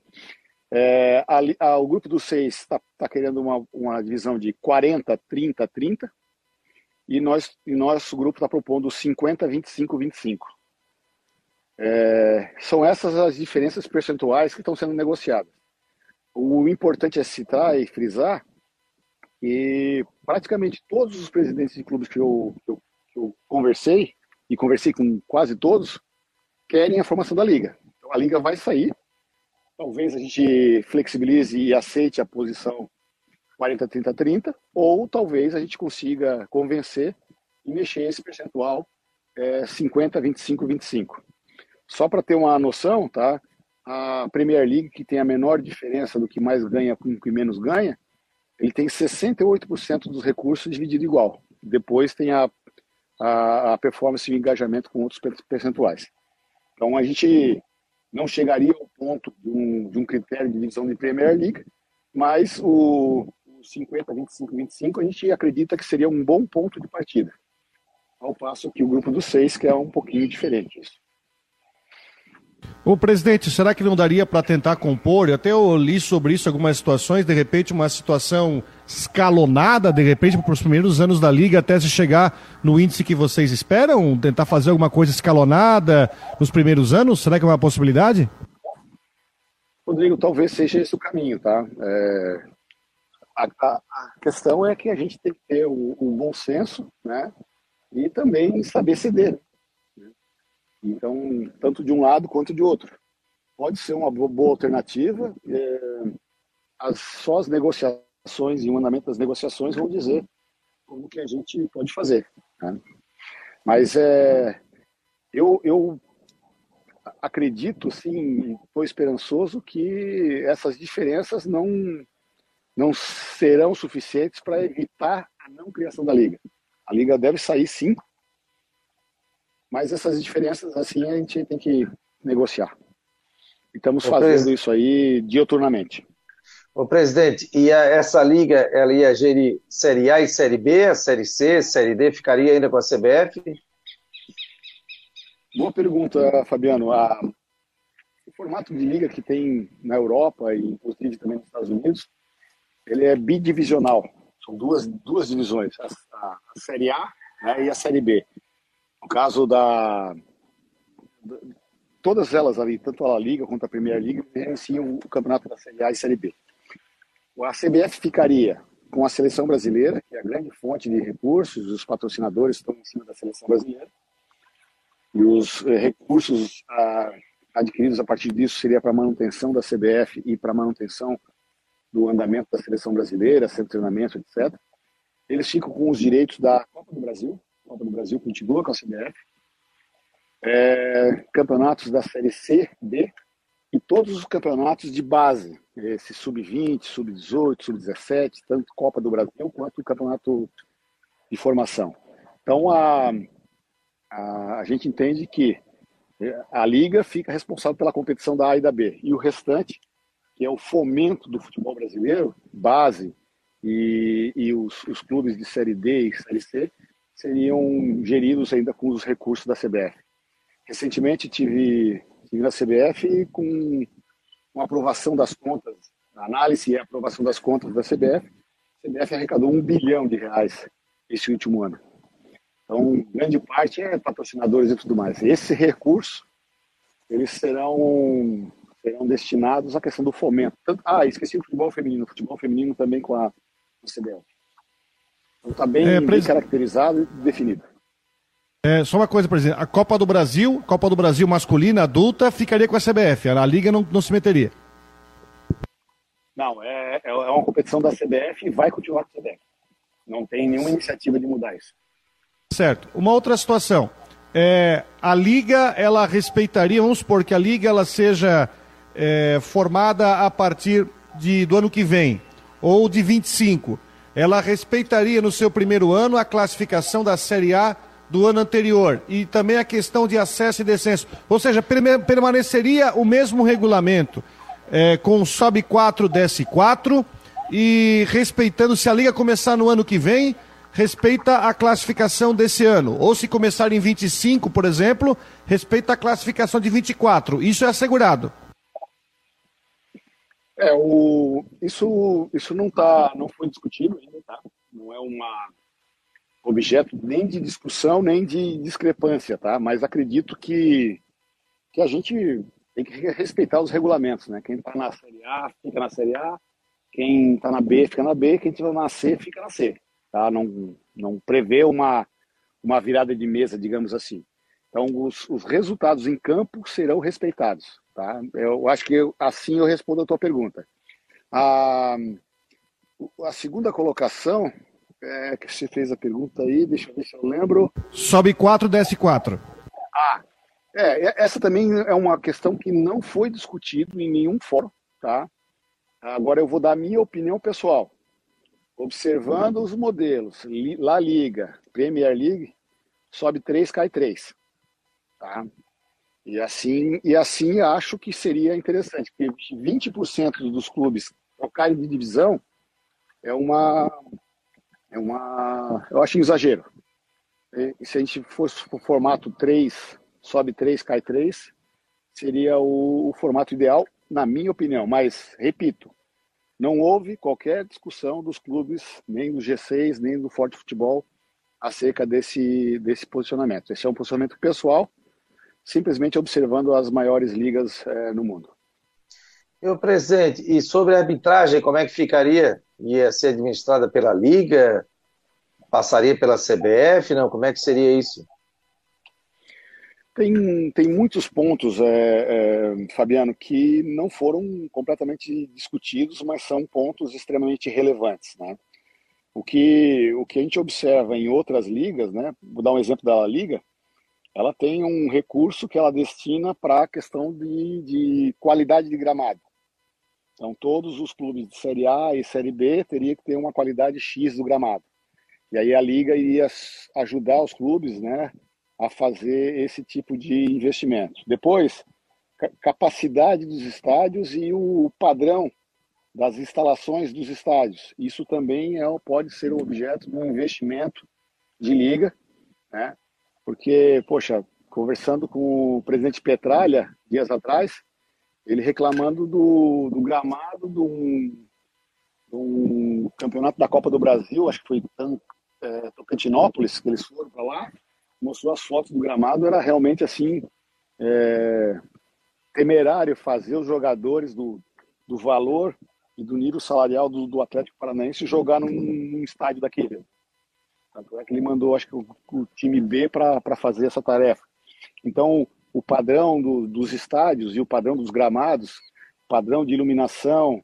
É, a, a, o grupo dos seis está tá querendo uma, uma divisão de 40, 30, 30, e, nós, e nosso grupo está propondo 50, 25, 25. É, são essas as diferenças percentuais que estão sendo negociadas. O importante é citar e frisar e praticamente todos os presidentes de clubes que eu, que eu, que eu conversei, e conversei com quase todos, querem a formação da liga. Então a liga vai sair. Talvez a gente flexibilize e aceite a posição 40-30-30, ou talvez a gente consiga convencer e mexer esse percentual é, 50-25-25. Só para ter uma noção, tá? A Premier League, que tem a menor diferença do que mais ganha com o que menos ganha, ele tem 68% dos recursos dividido igual. Depois tem a, a, a performance e engajamento com outros percentuais. Então a gente não chegaria ao ponto de um, de um critério de divisão de Premier League, mas o, o 50, 25, 25 a gente acredita que seria um bom ponto de partida. Ao passo que o grupo dos seis, que é um pouquinho diferente isso. Ô presidente, será que não daria para tentar compor? Até eu li sobre isso algumas situações, de repente uma situação escalonada, de repente para os primeiros anos da liga até se chegar no índice que vocês esperam, tentar fazer alguma coisa escalonada nos primeiros anos? Será que é uma possibilidade? Rodrigo, talvez seja esse o caminho, tá? É... A, a, a, questão é que a gente tem que ter o, o bom senso, né? E também saber ceder. Então, tanto de um lado quanto de outro. Pode ser uma boa alternativa. É, as, só as negociações e o andamento das negociações vão dizer como que a gente pode fazer. Né? Mas é, eu, eu acredito, sim, estou esperançoso que essas diferenças não, não serão suficientes para evitar a não criação da liga. A liga deve sair, sim, mas essas diferenças, assim, a gente tem que negociar. E estamos fazendo presidente. isso aí dioturnamente. Ô, presidente, e a, essa liga, ela ia gerir Série A e Série B, a Série C, Série D, ficaria ainda com a CBF? Boa pergunta, Fabiano. A, o formato de liga que tem na Europa e inclusive também nos Estados Unidos, ele é bidivisional. São duas, duas divisões, a, a, a Série A né, e a Série B. No caso da. Todas elas ali, tanto a Liga quanto a Premier League, gerenciam o campeonato da Série A e Série B. A CBF ficaria com a seleção brasileira, que é a grande fonte de recursos, os patrocinadores estão em cima da seleção brasileira, e os eh, recursos ah, adquiridos a partir disso seria para manutenção da CBF e para manutenção do andamento da seleção brasileira, centro treinamento, etc. Eles ficam com os direitos da Copa do Brasil, Copa do Brasil continua com a CBF. É, campeonatos da Série C, D e todos os campeonatos de base, esse sub-20, sub-18, sub-17, tanto Copa do Brasil quanto o campeonato de formação. Então a, a, a gente entende que a liga fica responsável pela competição da A e da B e o restante, que é o fomento do futebol brasileiro, base e, e os, os clubes de série D e série C, seriam geridos ainda com os recursos da CBF. Recentemente tive, tive na CBF com uma aprovação das contas, análise e aprovação das contas da CBF. A CBF arrecadou um bilhão de reais esse último ano. Então, grande parte é patrocinadores e tudo mais. Esse recurso, eles serão, serão destinados à questão do fomento. Ah, esqueci o futebol feminino. O futebol feminino também com a, com a CBF. Então está bem, é, bem caracterizado e definido. É, só uma coisa, presidente. A Copa do Brasil, Copa do Brasil masculina, adulta, ficaria com a CBF. A Liga não, não se meteria. Não, é, é uma competição da CBF e vai continuar com a CBF. Não tem nenhuma iniciativa de mudar isso. Certo. Uma outra situação. É, a liga, ela respeitaria, vamos supor que a liga ela seja é, formada a partir de, do ano que vem, ou de 25. Ela respeitaria no seu primeiro ano a classificação da Série A do ano anterior e também a questão de acesso e descenso. Ou seja, permaneceria o mesmo regulamento é, com sobe 4, desce 4 e respeitando, se a liga começar no ano que vem, respeita a classificação desse ano. Ou se começar em 25, por exemplo, respeita a classificação de 24. Isso é assegurado. É, o, isso, isso não, tá, não foi discutido ainda, tá? Não é uma objeto nem de discussão, nem de discrepância, tá? Mas acredito que, que a gente tem que respeitar os regulamentos, né? Quem está na Série A fica na Série A, quem está na B fica na B, quem está na C fica na C, tá? Não, não prevê uma, uma virada de mesa, digamos assim. Então, os, os resultados em campo serão respeitados, tá? Eu acho que eu, assim eu respondo a tua pergunta. A, a segunda colocação, é, que você fez a pergunta aí, deixa eu ver se eu lembro. Sobe 4, desce 4. Ah, é, essa também é uma questão que não foi discutido em nenhum fórum, tá? Agora eu vou dar a minha opinião pessoal. Observando os modelos, La Liga, Premier League, sobe 3, cai 3. Tá? E assim, e assim acho que seria interessante, porque 20% dos clubes trocarem de divisão é uma é uma eu acho um exagero. E se a gente fosse o formato 3 sobe 3, cai 3, seria o, o formato ideal, na minha opinião. Mas, repito, não houve qualquer discussão dos clubes, nem do G6, nem do Forte Futebol, acerca desse, desse posicionamento. Esse é um posicionamento pessoal, simplesmente observando as maiores ligas é, no mundo. Meu presidente, e sobre a arbitragem, como é que ficaria? Ia ser administrada pela Liga? Passaria pela CBF? Não, como é que seria isso? Tem, tem muitos pontos, é, é, Fabiano, que não foram completamente discutidos, mas são pontos extremamente relevantes. Né? O, que, o que a gente observa em outras ligas, né? vou dar um exemplo da Liga, ela tem um recurso que ela destina para a questão de, de qualidade de gramado. Então, todos os clubes de Série A e Série B teriam que ter uma qualidade X do gramado. E aí a Liga iria ajudar os clubes né, a fazer esse tipo de investimento. Depois, capacidade dos estádios e o padrão das instalações dos estádios. Isso também é, pode ser objeto de um investimento de liga, né? Porque, poxa, conversando com o presidente Petralha dias atrás, ele reclamando do, do gramado de um, de um, campeonato da Copa do Brasil, acho que foi é, Tocantinópolis, que eles foram para lá, mostrou as fotos do gramado, era realmente assim é, temerário fazer os jogadores do, do valor e do nível salarial do, do Atlético Paranaense jogar num, num estádio daquele. Tanto é que ele mandou, acho que, o, o time B para fazer essa tarefa. Então, o padrão do, dos estádios e o padrão dos gramados, padrão de iluminação,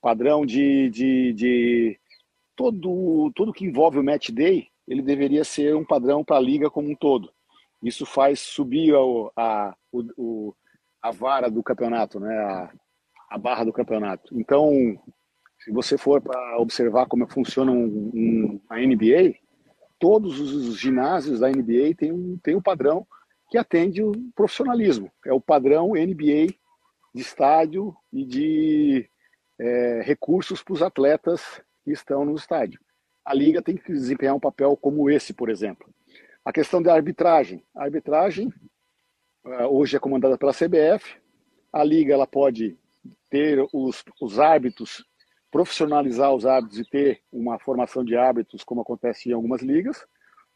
padrão de, de, de todo, tudo que envolve o match day, ele deveria ser um padrão para a liga como um todo. Isso faz subir a, a, a vara do campeonato, né? a, a barra do campeonato. Então, se você for para observar como funciona um, um, a NBA, todos os ginásios da NBA têm um, têm um padrão que atende o profissionalismo. É o padrão NBA de estádio e de é, recursos para os atletas que estão no estádio a liga tem que desempenhar um papel como esse, por exemplo. A questão da arbitragem. A arbitragem uh, hoje é comandada pela CBF. A liga ela pode ter os, os árbitros, profissionalizar os árbitros e ter uma formação de árbitros, como acontece em algumas ligas,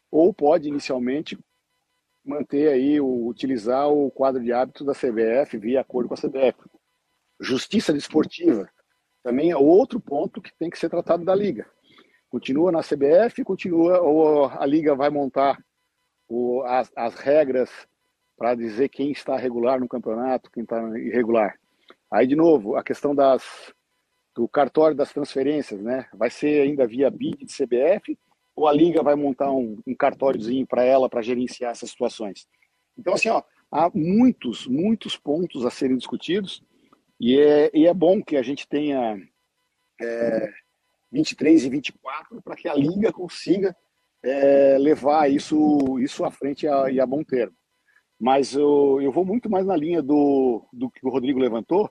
ou pode inicialmente manter aí, utilizar o quadro de árbitros da CBF via acordo com a CBF. Justiça desportiva também é outro ponto que tem que ser tratado da liga continua na CBF, continua ou a liga vai montar o, as, as regras para dizer quem está regular no campeonato, quem está irregular. Aí de novo a questão das do cartório das transferências, né? Vai ser ainda via BID de CBF ou a Liga vai montar um, um cartóriozinho para ela para gerenciar essas situações? Então, assim, ó, há muitos, muitos pontos a serem discutidos e é, e é bom que a gente tenha é, 23 e 24 para que a Liga consiga é, levar isso, isso à frente a, e a bom termo. Mas eu, eu vou muito mais na linha do, do que o Rodrigo levantou.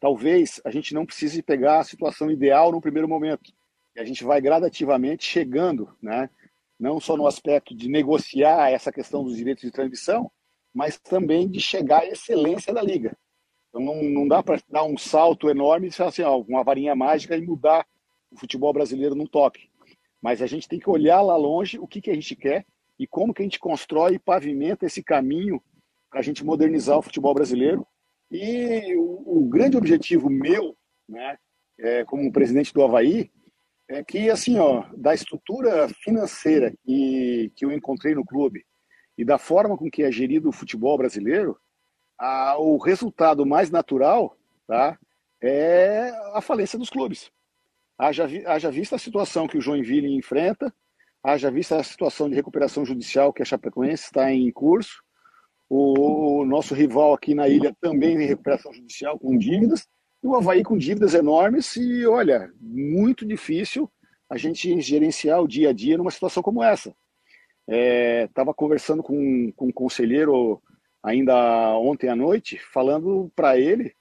Talvez a gente não precise pegar a situação ideal no primeiro momento. E a gente vai gradativamente chegando, né? não só no aspecto de negociar essa questão dos direitos de transmissão, mas também de chegar à excelência da liga. Então não, não dá para dar um salto enorme e falar assim, ó, uma varinha mágica e mudar o futebol brasileiro num toque. Mas a gente tem que olhar lá longe o que, que a gente quer e como que a gente constrói e pavimenta esse caminho para a gente modernizar o futebol brasileiro. E o, o grande objetivo meu, né, é, como presidente do Havaí, é que, assim, ó, da estrutura financeira que, que eu encontrei no clube e da forma com que é gerido o futebol brasileiro, a, o resultado mais natural tá, é a falência dos clubes. Haja, haja vista a situação que o Joinville enfrenta, haja vista a situação de recuperação judicial que a Chapecoense está em curso, o, nosso rival aqui na ilha também em recuperação judicial com dívidas, e o Havaí com dívidas enormes e, olha, muito difícil a gente gerenciar o dia a dia numa situação como essa. Estava é, conversando com, com um conselheiro ainda ontem à noite, falando para ele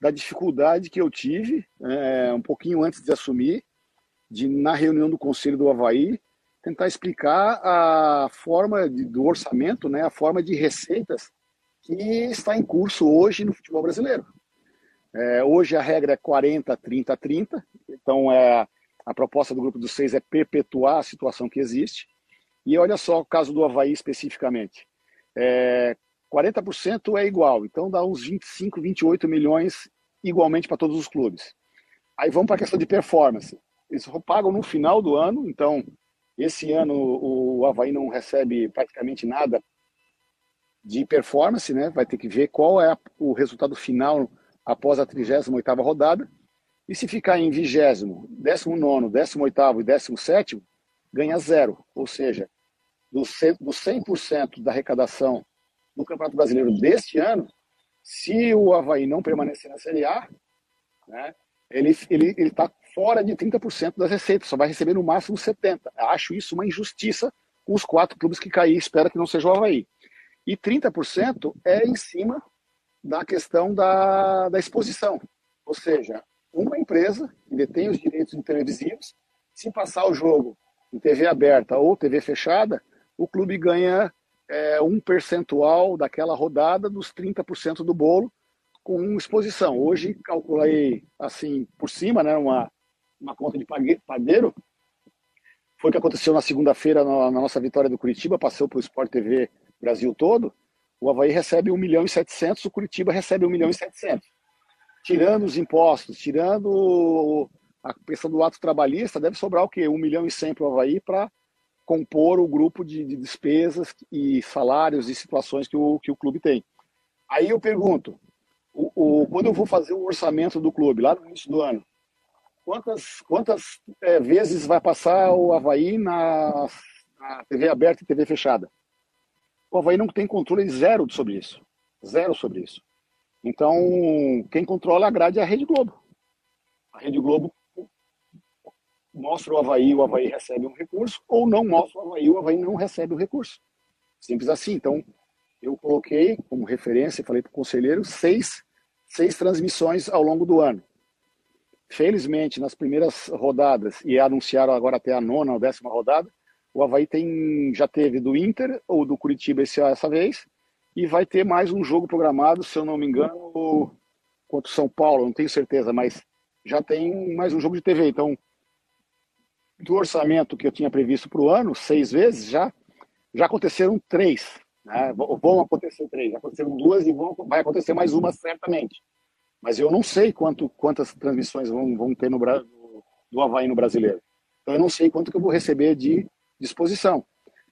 da dificuldade que eu tive, é, um pouquinho antes de assumir, de na reunião do Conselho do Havaí, tentar explicar a forma de, do orçamento, né, a forma de receitas que está em curso hoje no futebol brasileiro. É, hoje a regra é 40, 30, 30, então é, a proposta do grupo dos seis é perpetuar a situação que existe. E olha só o caso do Havaí especificamente. É, 40% é igual, então dá uns 25, 28 milhões igualmente para todos os clubes. Aí vamos para a questão de performance. Eles pagam no final do ano, então esse ano o Havaí não recebe praticamente nada de performance, né? Vai ter que ver qual é o resultado final após a 38ª rodada. E se ficar em 20, 19, 18 e 17, ganha zero. Ou seja, dos 100% da arrecadação do Campeonato Brasileiro deste ano, se o Havaí não permanecer na Série A, né, ele está ele, ele tá fora de 30% das receitas, só vai receber no máximo 70%. Acho isso uma injustiça com os quatro clubes que cair, espero que não seja o Havaí. E 30% é em cima da questão da, da exposição. Ou seja, uma empresa que detém os direitos televisivos, se passar o jogo em TV aberta ou TV fechada, o clube ganha é, um percentual daquela rodada dos 30% do bolo com exposição. Hoje calculei assim por cima, né, uma, uma conta de padeiro. Foi o que aconteceu na segunda-feira na, nossa vitória do Curitiba, passou para o Sport TV Brasil todo. O Havaí recebe 1 milhão e 700, o Curitiba recebe 1 milhão e 700. Tirando os impostos, tirando a questão do ato trabalhista, deve sobrar o quê? 1 milhão e 100 para o Havaí para compor o grupo de, de, despesas e salários e situações que o, que o clube tem. Aí eu pergunto, o, o, quando eu vou fazer o orçamento do clube, lá no início do ano, quantas, quantas é, vezes vai passar o Havaí na, na TV aberta e TV fechada? O Havaí não tem controle zero sobre isso. Zero sobre isso. Então, quem controla a grade é a Rede Globo. A Rede Globo mostra o Havaí, o Havaí recebe um recurso, ou não mostra o Havaí, o Havaí não recebe o recurso. Simples assim. Então, eu coloquei como referência, falei para o conselheiro, seis, seis transmissões ao longo do ano. Felizmente, nas primeiras rodadas, e anunciaram agora até a nona ou décima rodada, o Havaí tem, já teve do Inter ou do Curitiba esse, essa vez, e vai ter mais um jogo programado, se eu não me engano, contra o São Paulo, não tenho certeza, mas já tem mais um jogo de TV. Então, do orçamento que eu tinha previsto para o ano, seis vezes já, já aconteceram três. Né? Vão acontecer três, já aconteceram duas e vão, vai acontecer mais uma certamente. Mas eu não sei quanto, quantas transmissões vão, vão ter no, do Havaí no brasileiro. Então eu não sei quanto que eu vou receber de disposição.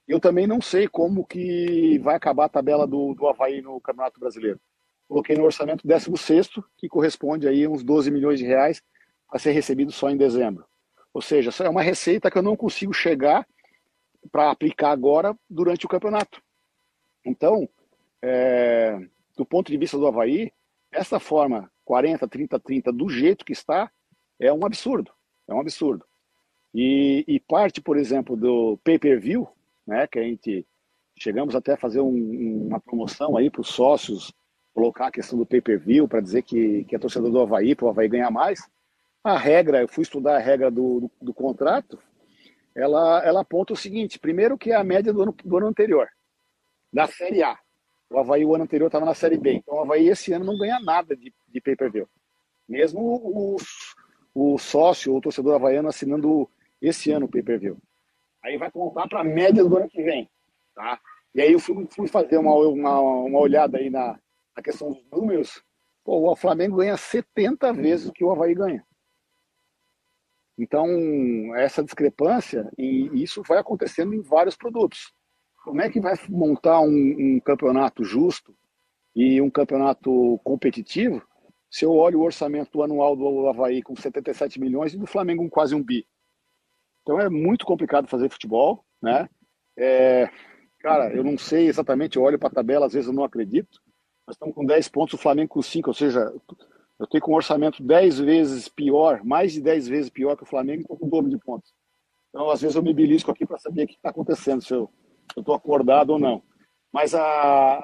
Eu também não sei como que vai acabar a tabela do, do Havaí no Campeonato Brasileiro. Coloquei no orçamento 16 que corresponde aí a uns 12 milhões de reais a ser recebido só em dezembro. Ou seja, é uma receita que eu não consigo chegar para aplicar agora durante o campeonato. Então, é, do ponto de vista do Havaí, essa forma 40, 30, 30, do jeito que está, é um absurdo. É um absurdo. E, e parte, por exemplo, do pay-per-view, né, que a gente chegamos até a fazer um, uma promoção aí para os sócios, colocar a questão do pay-per-view para dizer que, que é torcedor do Havaí, para o Havaí ganhar mais. A regra, eu fui estudar a regra do, do, do, contrato, ela, ela aponta o seguinte: primeiro, que é a média do ano, do ano anterior, da Série A. O Havaí, o ano anterior, estava na Série B. Então, o Havaí, esse ano, não ganha nada de, de pay-per-view. Mesmo o, o, o sócio, o torcedor havaiano, assinando esse ano o pay-per-view. Aí vai contar para a média do ano que vem. Tá? E aí eu fui, fui fazer uma, uma, uma, olhada aí na, na questão dos números. Pô, o Flamengo ganha 70 vezes o que o Havaí ganha. Então, essa discrepância, e isso vai acontecendo em vários produtos. Como é que vai montar um, um campeonato justo e um campeonato competitivo se eu olho o orçamento anual do Havaí com 77 milhões e do Flamengo com quase um bi? Então é muito complicado fazer futebol, né? É, cara, eu não sei exatamente, eu olho para a tabela, às vezes eu não acredito. Nós estamos com 10 pontos, o Flamengo com 5, ou seja, eu tenho com um orçamento 10 vezes pior, mais de 10 vezes pior que o Flamengo, estou com o dobro de pontos. Então, às vezes eu me belisco aqui para saber o que está acontecendo, se estou acordado ou não. Mas a,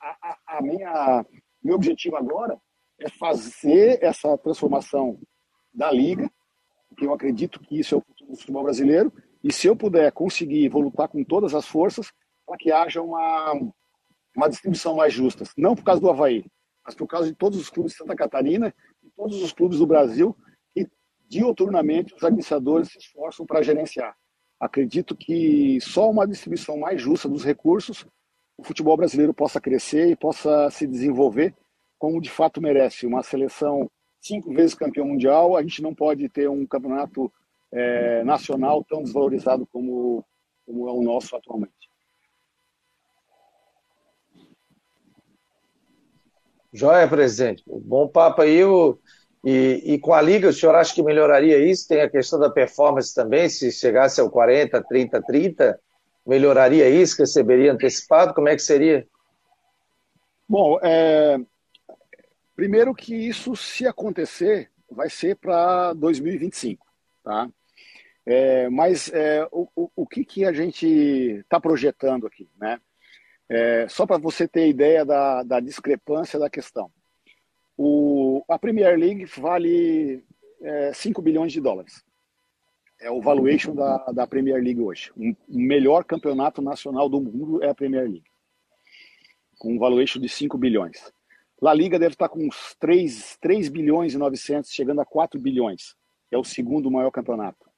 a, a minha, meu objetivo agora é fazer essa transformação da liga porque eu acredito que isso é o futuro do futebol brasileiro, e se eu puder conseguir, vou lutar com todas as forças para que haja uma, uma distribuição mais justa. Não por causa do Havaí, mas por causa de todos os clubes de Santa Catarina e todos os clubes do Brasil que diuturnamente os administradores se esforçam para gerenciar. Acredito que só uma distribuição mais justa dos recursos o futebol brasileiro possa crescer e possa se desenvolver como de fato merece. Uma seleção cinco vezes campeão mundial, a gente não pode ter um campeonato é, nacional tão desvalorizado como, como é o nosso atualmente. Joia, presidente. Bom papo aí. E, e, com a Liga, o senhor acha que melhoraria isso? Tem a questão da performance também, se chegasse ao 40, 30, 30, melhoraria isso? Receberia antecipado? Como é que seria? Bom, é, Primeiro que isso, se acontecer, vai ser para 2025, tá? É, mas é, o, o, que, que a gente está projetando aqui, né? É, só para você ter ideia da, da discrepância da questão. O, a Premier League vale é, 5 bilhões de dólares. É o valuation da, da Premier League hoje. O melhor campeonato nacional do mundo é a Premier League. Com um valuation de 5 bilhões. La Liga deve estar com uns 3, 3 bilhões e 900, chegando a 4 bilhões. É o segundo maior campeonato.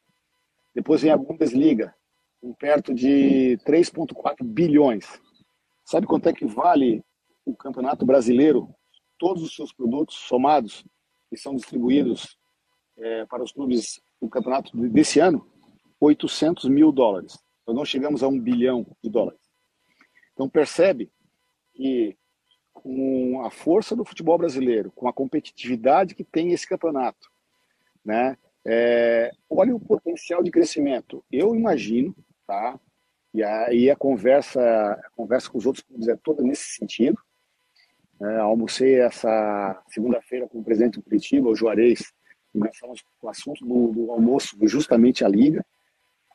Depois vem a Bundesliga, com perto de 3,4 bilhões. Sabe quanto é que vale o campeonato brasileiro? Todos os seus produtos somados, que são distribuídos é, para os clubes do campeonato desse ano? 800 mil dólares. Nós não chegamos a um bilhão de dólares. Então percebe que com a força do futebol brasileiro, com a competitividade que tem esse campeonato, né? É, olha o potencial de crescimento. Eu imagino, tá? E aí a conversa, a conversa com os outros clubes é toda nesse sentido. É, almocei essa segunda-feira com o presidente do Curitiba, o Juarez, nós falamos o assunto do, do, almoço justamente a Liga.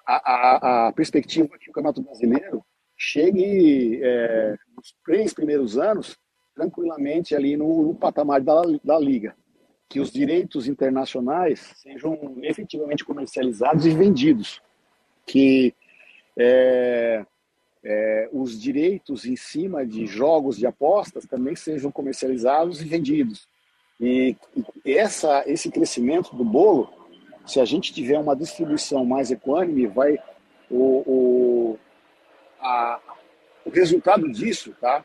A, a, a perspectiva é que o Campeonato Brasileiro chegue é, nos três primeiros anos tranquilamente ali no, no patamar da, da liga, que os direitos internacionais sejam efetivamente comercializados e vendidos, que é, é, os direitos em cima de jogos de apostas também sejam comercializados e vendidos. E, e essa, esse crescimento do bolo, se a gente tiver uma distribuição mais equânime, vai o, o, a, o resultado disso, tá?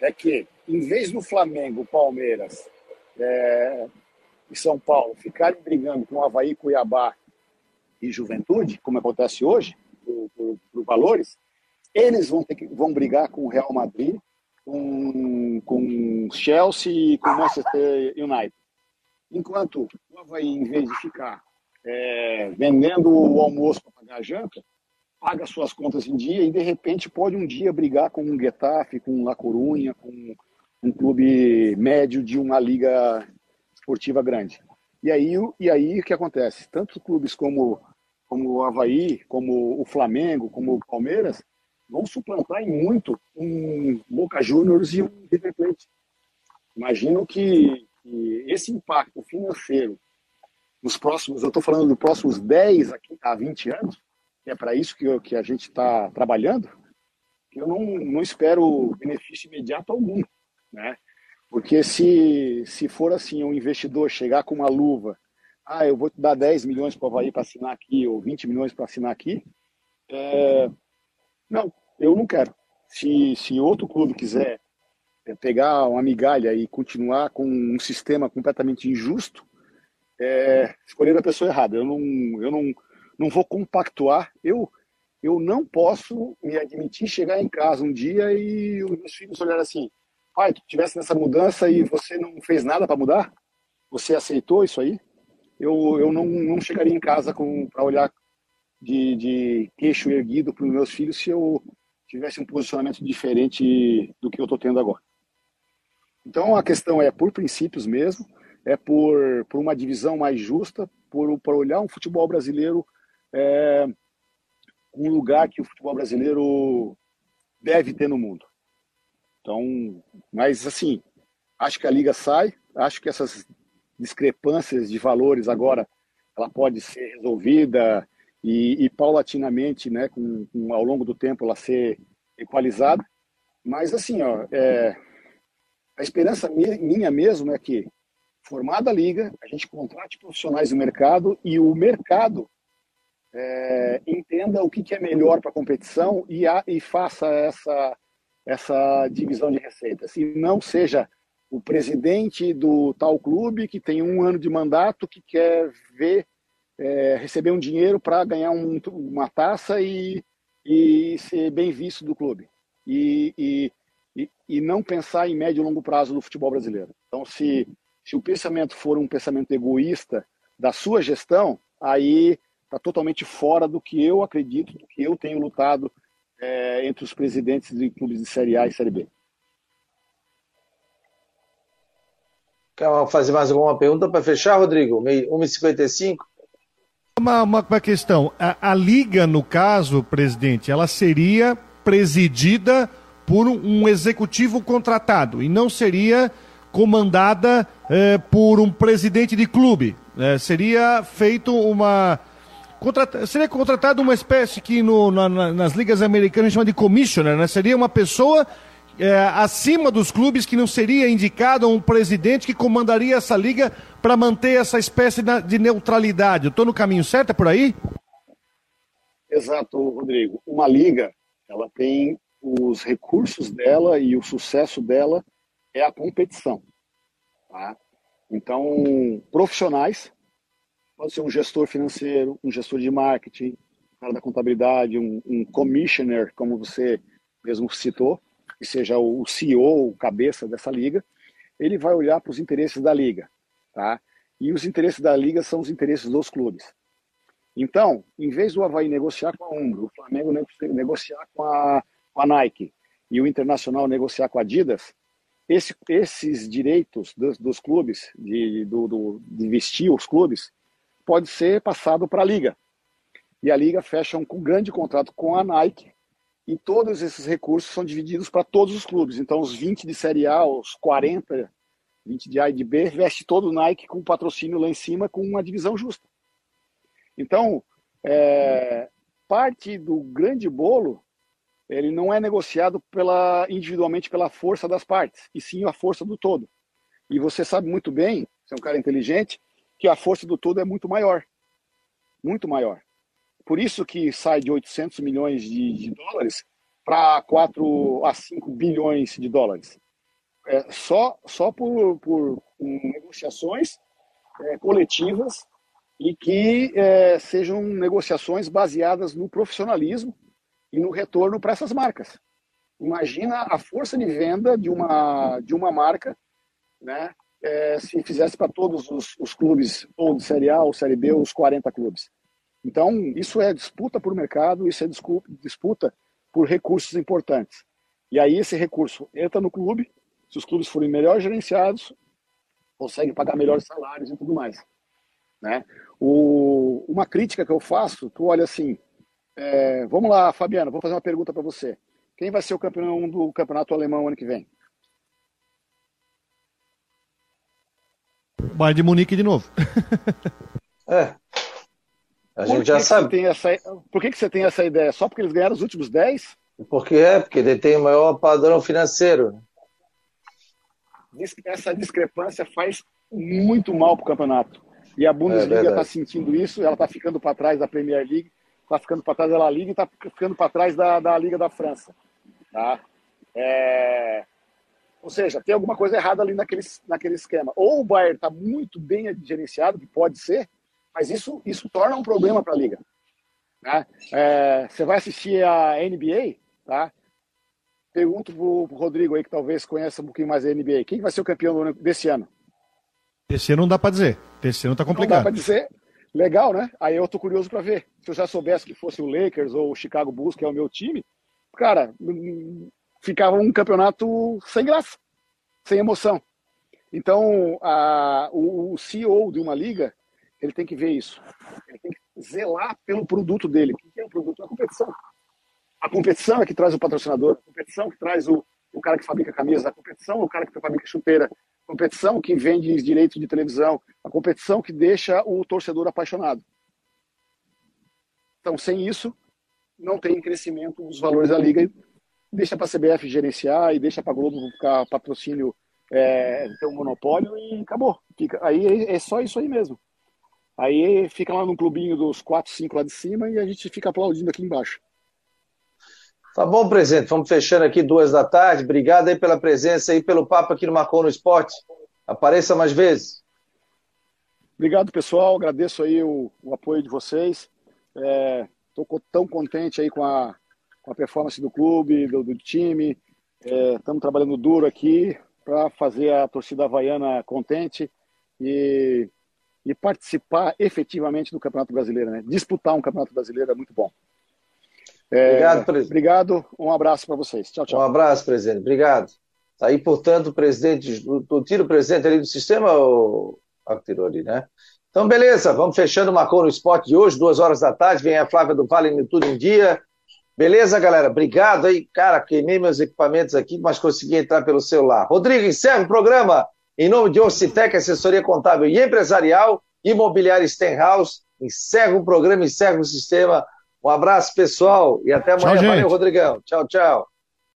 É que em vez do Flamengo, Palmeiras é, e São Paulo ficarem brigando com Havaí, Cuiabá e Juventude, como acontece hoje, por, por, por valores, eles vão, ter que, vão brigar com o Real Madrid, com, com Chelsea e com Manchester United. Enquanto o Havaí, em vez de ficar é, vendendo o almoço para pagar a janta, paga suas contas em dia e de repente pode um dia brigar com um Getafe, com um La Corunha, com um clube médio de uma liga esportiva grande. E aí, e aí o que acontece? Tanto clubes como, como o Havaí, como o Flamengo, como o Palmeiras, vão suplantar em muito um Boca Juniors e um River Plate. Imagino que, que esse impacto financeiro nos próximos, eu estou falando dos próximos 10 a 20 anos, que é para isso que, eu, que a gente está trabalhando, eu não, não espero benefício imediato algum, né? Porque se, se for assim, um investidor chegar com uma luva, ah, eu vou te dar 10 milhões para o Havaí para assinar aqui, ou 20 milhões para assinar aqui, é... não, eu não quero. Se, se outro clube quiser é, pegar uma migalha e continuar com um sistema completamente injusto, é, escolher a pessoa errada. Eu não, eu não, não vou compactuar. Eu, eu não posso me admitir chegar em casa um dia e os meus filhos olharem assim: pai, tu tivesse nessa mudança e você não fez nada para mudar? Você aceitou isso aí? Eu, eu não, não chegaria em casa para olhar de, de queixo erguido para os meus filhos se eu tivesse um posicionamento diferente do que eu estou tendo agora. Então a questão é por princípios mesmo, é por, por uma divisão mais justa, por, por olhar um futebol brasileiro é, um lugar que o futebol brasileiro deve ter no mundo. Então, mas assim, acho que a liga sai, acho que essas discrepâncias de valores agora ela pode ser resolvida e, e paulatinamente, né, com, com, ao longo do tempo ela ser equalizada. Mas assim, ó, é, a esperança minha mesmo é que formada a liga, a gente contrate profissionais do mercado e o mercado é, entenda o que, que é melhor para a competição e, a, e faça essa, essa divisão de receitas. E não seja o presidente do tal clube que tem um ano de mandato que quer ver é, receber um dinheiro para ganhar um, uma taça e, e ser bem visto do clube. E, e, e, não pensar em médio e longo prazo no futebol brasileiro. Então, se se o pensamento for um pensamento egoísta da sua gestão, aí está totalmente fora do que eu acredito, do que eu tenho lutado é, entre os presidentes de clubes de Série A e Série B. Quer fazer mais alguma pergunta para fechar, Rodrigo? 1h55? Uma, uma, uma questão. A, a, Liga, no caso, presidente, ela seria presidida por um executivo contratado e não seria comandada é, por um presidente de clube. É, seria feito uma. Contrat... Seria contratado uma espécie que no, na, nas ligas americanas chama de commissioner, né? Seria uma pessoa é, acima dos clubes que não seria indicado um presidente que comandaria essa liga para manter essa espécie de neutralidade. Eu estou no caminho certo, é por aí? Exato, Rodrigo. Uma liga, ela tem os recursos dela e o sucesso dela é a competição. Tá? Então, profissionais, pode ser um gestor financeiro, um gestor de marketing, um cara da contabilidade, um, um commissioner, como você mesmo citou, que seja o CEO, o cabeça dessa liga, ele vai olhar para os interesses da liga. Tá? E os interesses da liga são os interesses dos clubes. Então, em vez do Havaí negociar com a Umbro, o Flamengo negociar com a, com a Nike e o Internacional negociar com a Adidas, esse, esses direitos dos, dos clubes, de, do, do, de vestir os clubes, pode ser passado para a Liga. E a Liga fecha um grande contrato com a Nike e todos esses recursos são divididos para todos os clubes. Então, os 20 de Série A, os 40, 20 de A e de B, veste todo o Nike com patrocínio lá em cima, com uma divisão justa. Então, é, parte do grande bolo ele não é negociado pela, individualmente pela força das partes, e sim a força do todo. E você sabe muito bem, você é um cara inteligente, que a força do todo é muito maior. Muito maior. Por isso que sai de 800 milhões de, de dólares para 4 a 5 bilhões de dólares. É, só só por, por negociações é, coletivas e que é, sejam negociações baseadas no profissionalismo e no retorno para essas marcas. Imagina a força de venda de uma, de uma marca, né? é, se fizesse para todos os, os, clubes, ou de Série A ou Série B, os 40 clubes. Então, isso é disputa por mercado, isso é disputa por recursos importantes. E aí esse recurso entra no clube, se os clubes forem melhor gerenciados, conseguem pagar melhores salários e tudo mais. Né? O, uma crítica que eu faço, tu olha assim, é, vamos lá, Fabiano, vou fazer uma pergunta para você. Quem vai ser o campeão do campeonato alemão ano que vem? Bayern de Munique de novo. é. A gente já sabe. Tem essa, por que, que você tem essa ideia? Só porque eles ganharam os últimos 10? Porque é, porque ele tem o maior padrão financeiro. Essa discrepância faz muito mal para o campeonato. E a Bundesliga está é sentindo isso, ela está ficando para trás da Premier League, está ficando para trás da La Liga e está ficando para trás da, da Liga da França. Tá? É... Ou seja, tem alguma coisa errada ali naquele, naquele esquema. Ou o Bayern está muito bem gerenciado, que pode ser, mas isso, isso torna um problema para a liga. Né? É, você vai assistir a NBA, tá? Pergunto para o Rodrigo aí, que talvez conheça um pouquinho mais a NBA. Quem vai ser o campeão desse ano? Esse ano não dá para dizer. Esse ano tá complicado. Não dá para dizer. Legal, né? Aí eu tô curioso para ver. Se eu já soubesse que fosse o Lakers ou o Chicago Bulls, que é o meu time, cara, ficava um campeonato sem graça, sem emoção. Então, a, o, o CEO de uma liga, ele tem que ver isso. Ele tem que zelar pelo produto dele. O que é o produto? A competição. A competição é que traz o patrocinador, a competição que traz o, o cara que fabrica camisa, a competição é o cara que fabrica chuteira, a competição que vende direito de televisão, a competição que deixa o torcedor apaixonado. Então, sem isso, não tem crescimento dos valores da liga. Deixa para a CBF gerenciar e deixa para a Globo ficar patrocínio, é, ter um monopólio e acabou. Fica, aí é só isso aí mesmo. Aí fica lá no clubinho dos 4, 5 lá de cima e a gente fica aplaudindo aqui embaixo. Tá bom, presidente. Vamos fechando aqui duas da tarde. Obrigado aí pela presença e pelo papo aqui no Marcou no Esporte. Apareça mais vezes. Obrigado, pessoal. Agradeço aí o, o apoio de vocês. Estou é, tão contente aí com a, com a performance do clube, do, do time. Estamos é, trabalhando duro aqui para fazer a torcida havaiana contente e, e participar efetivamente do Campeonato Brasileiro. Né? Disputar um Campeonato Brasileiro é muito bom. É, obrigado, presidente. Obrigado, um abraço para vocês. Tchau, tchau. Um abraço, presidente. Obrigado. Tá aí, portanto, o presidente, o tiro presidente ali do sistema, o ali, né? Então, beleza, vamos fechando o Marcou no Esporte de hoje, duas horas da tarde, vem a Flávia do Vale no Tudo em Dia. Beleza, galera? Obrigado aí. Cara, queimei meus equipamentos aqui, mas consegui entrar pelo celular. Rodrigo, encerra o programa em nome de Ocitec, assessoria contábil e empresarial, imobiliária Stenhouse. Encerra o programa, encerra o sistema. Um abraço, pessoal, e até amanhã. Tchau, Valeu, Rodrigão. Tchau, tchau.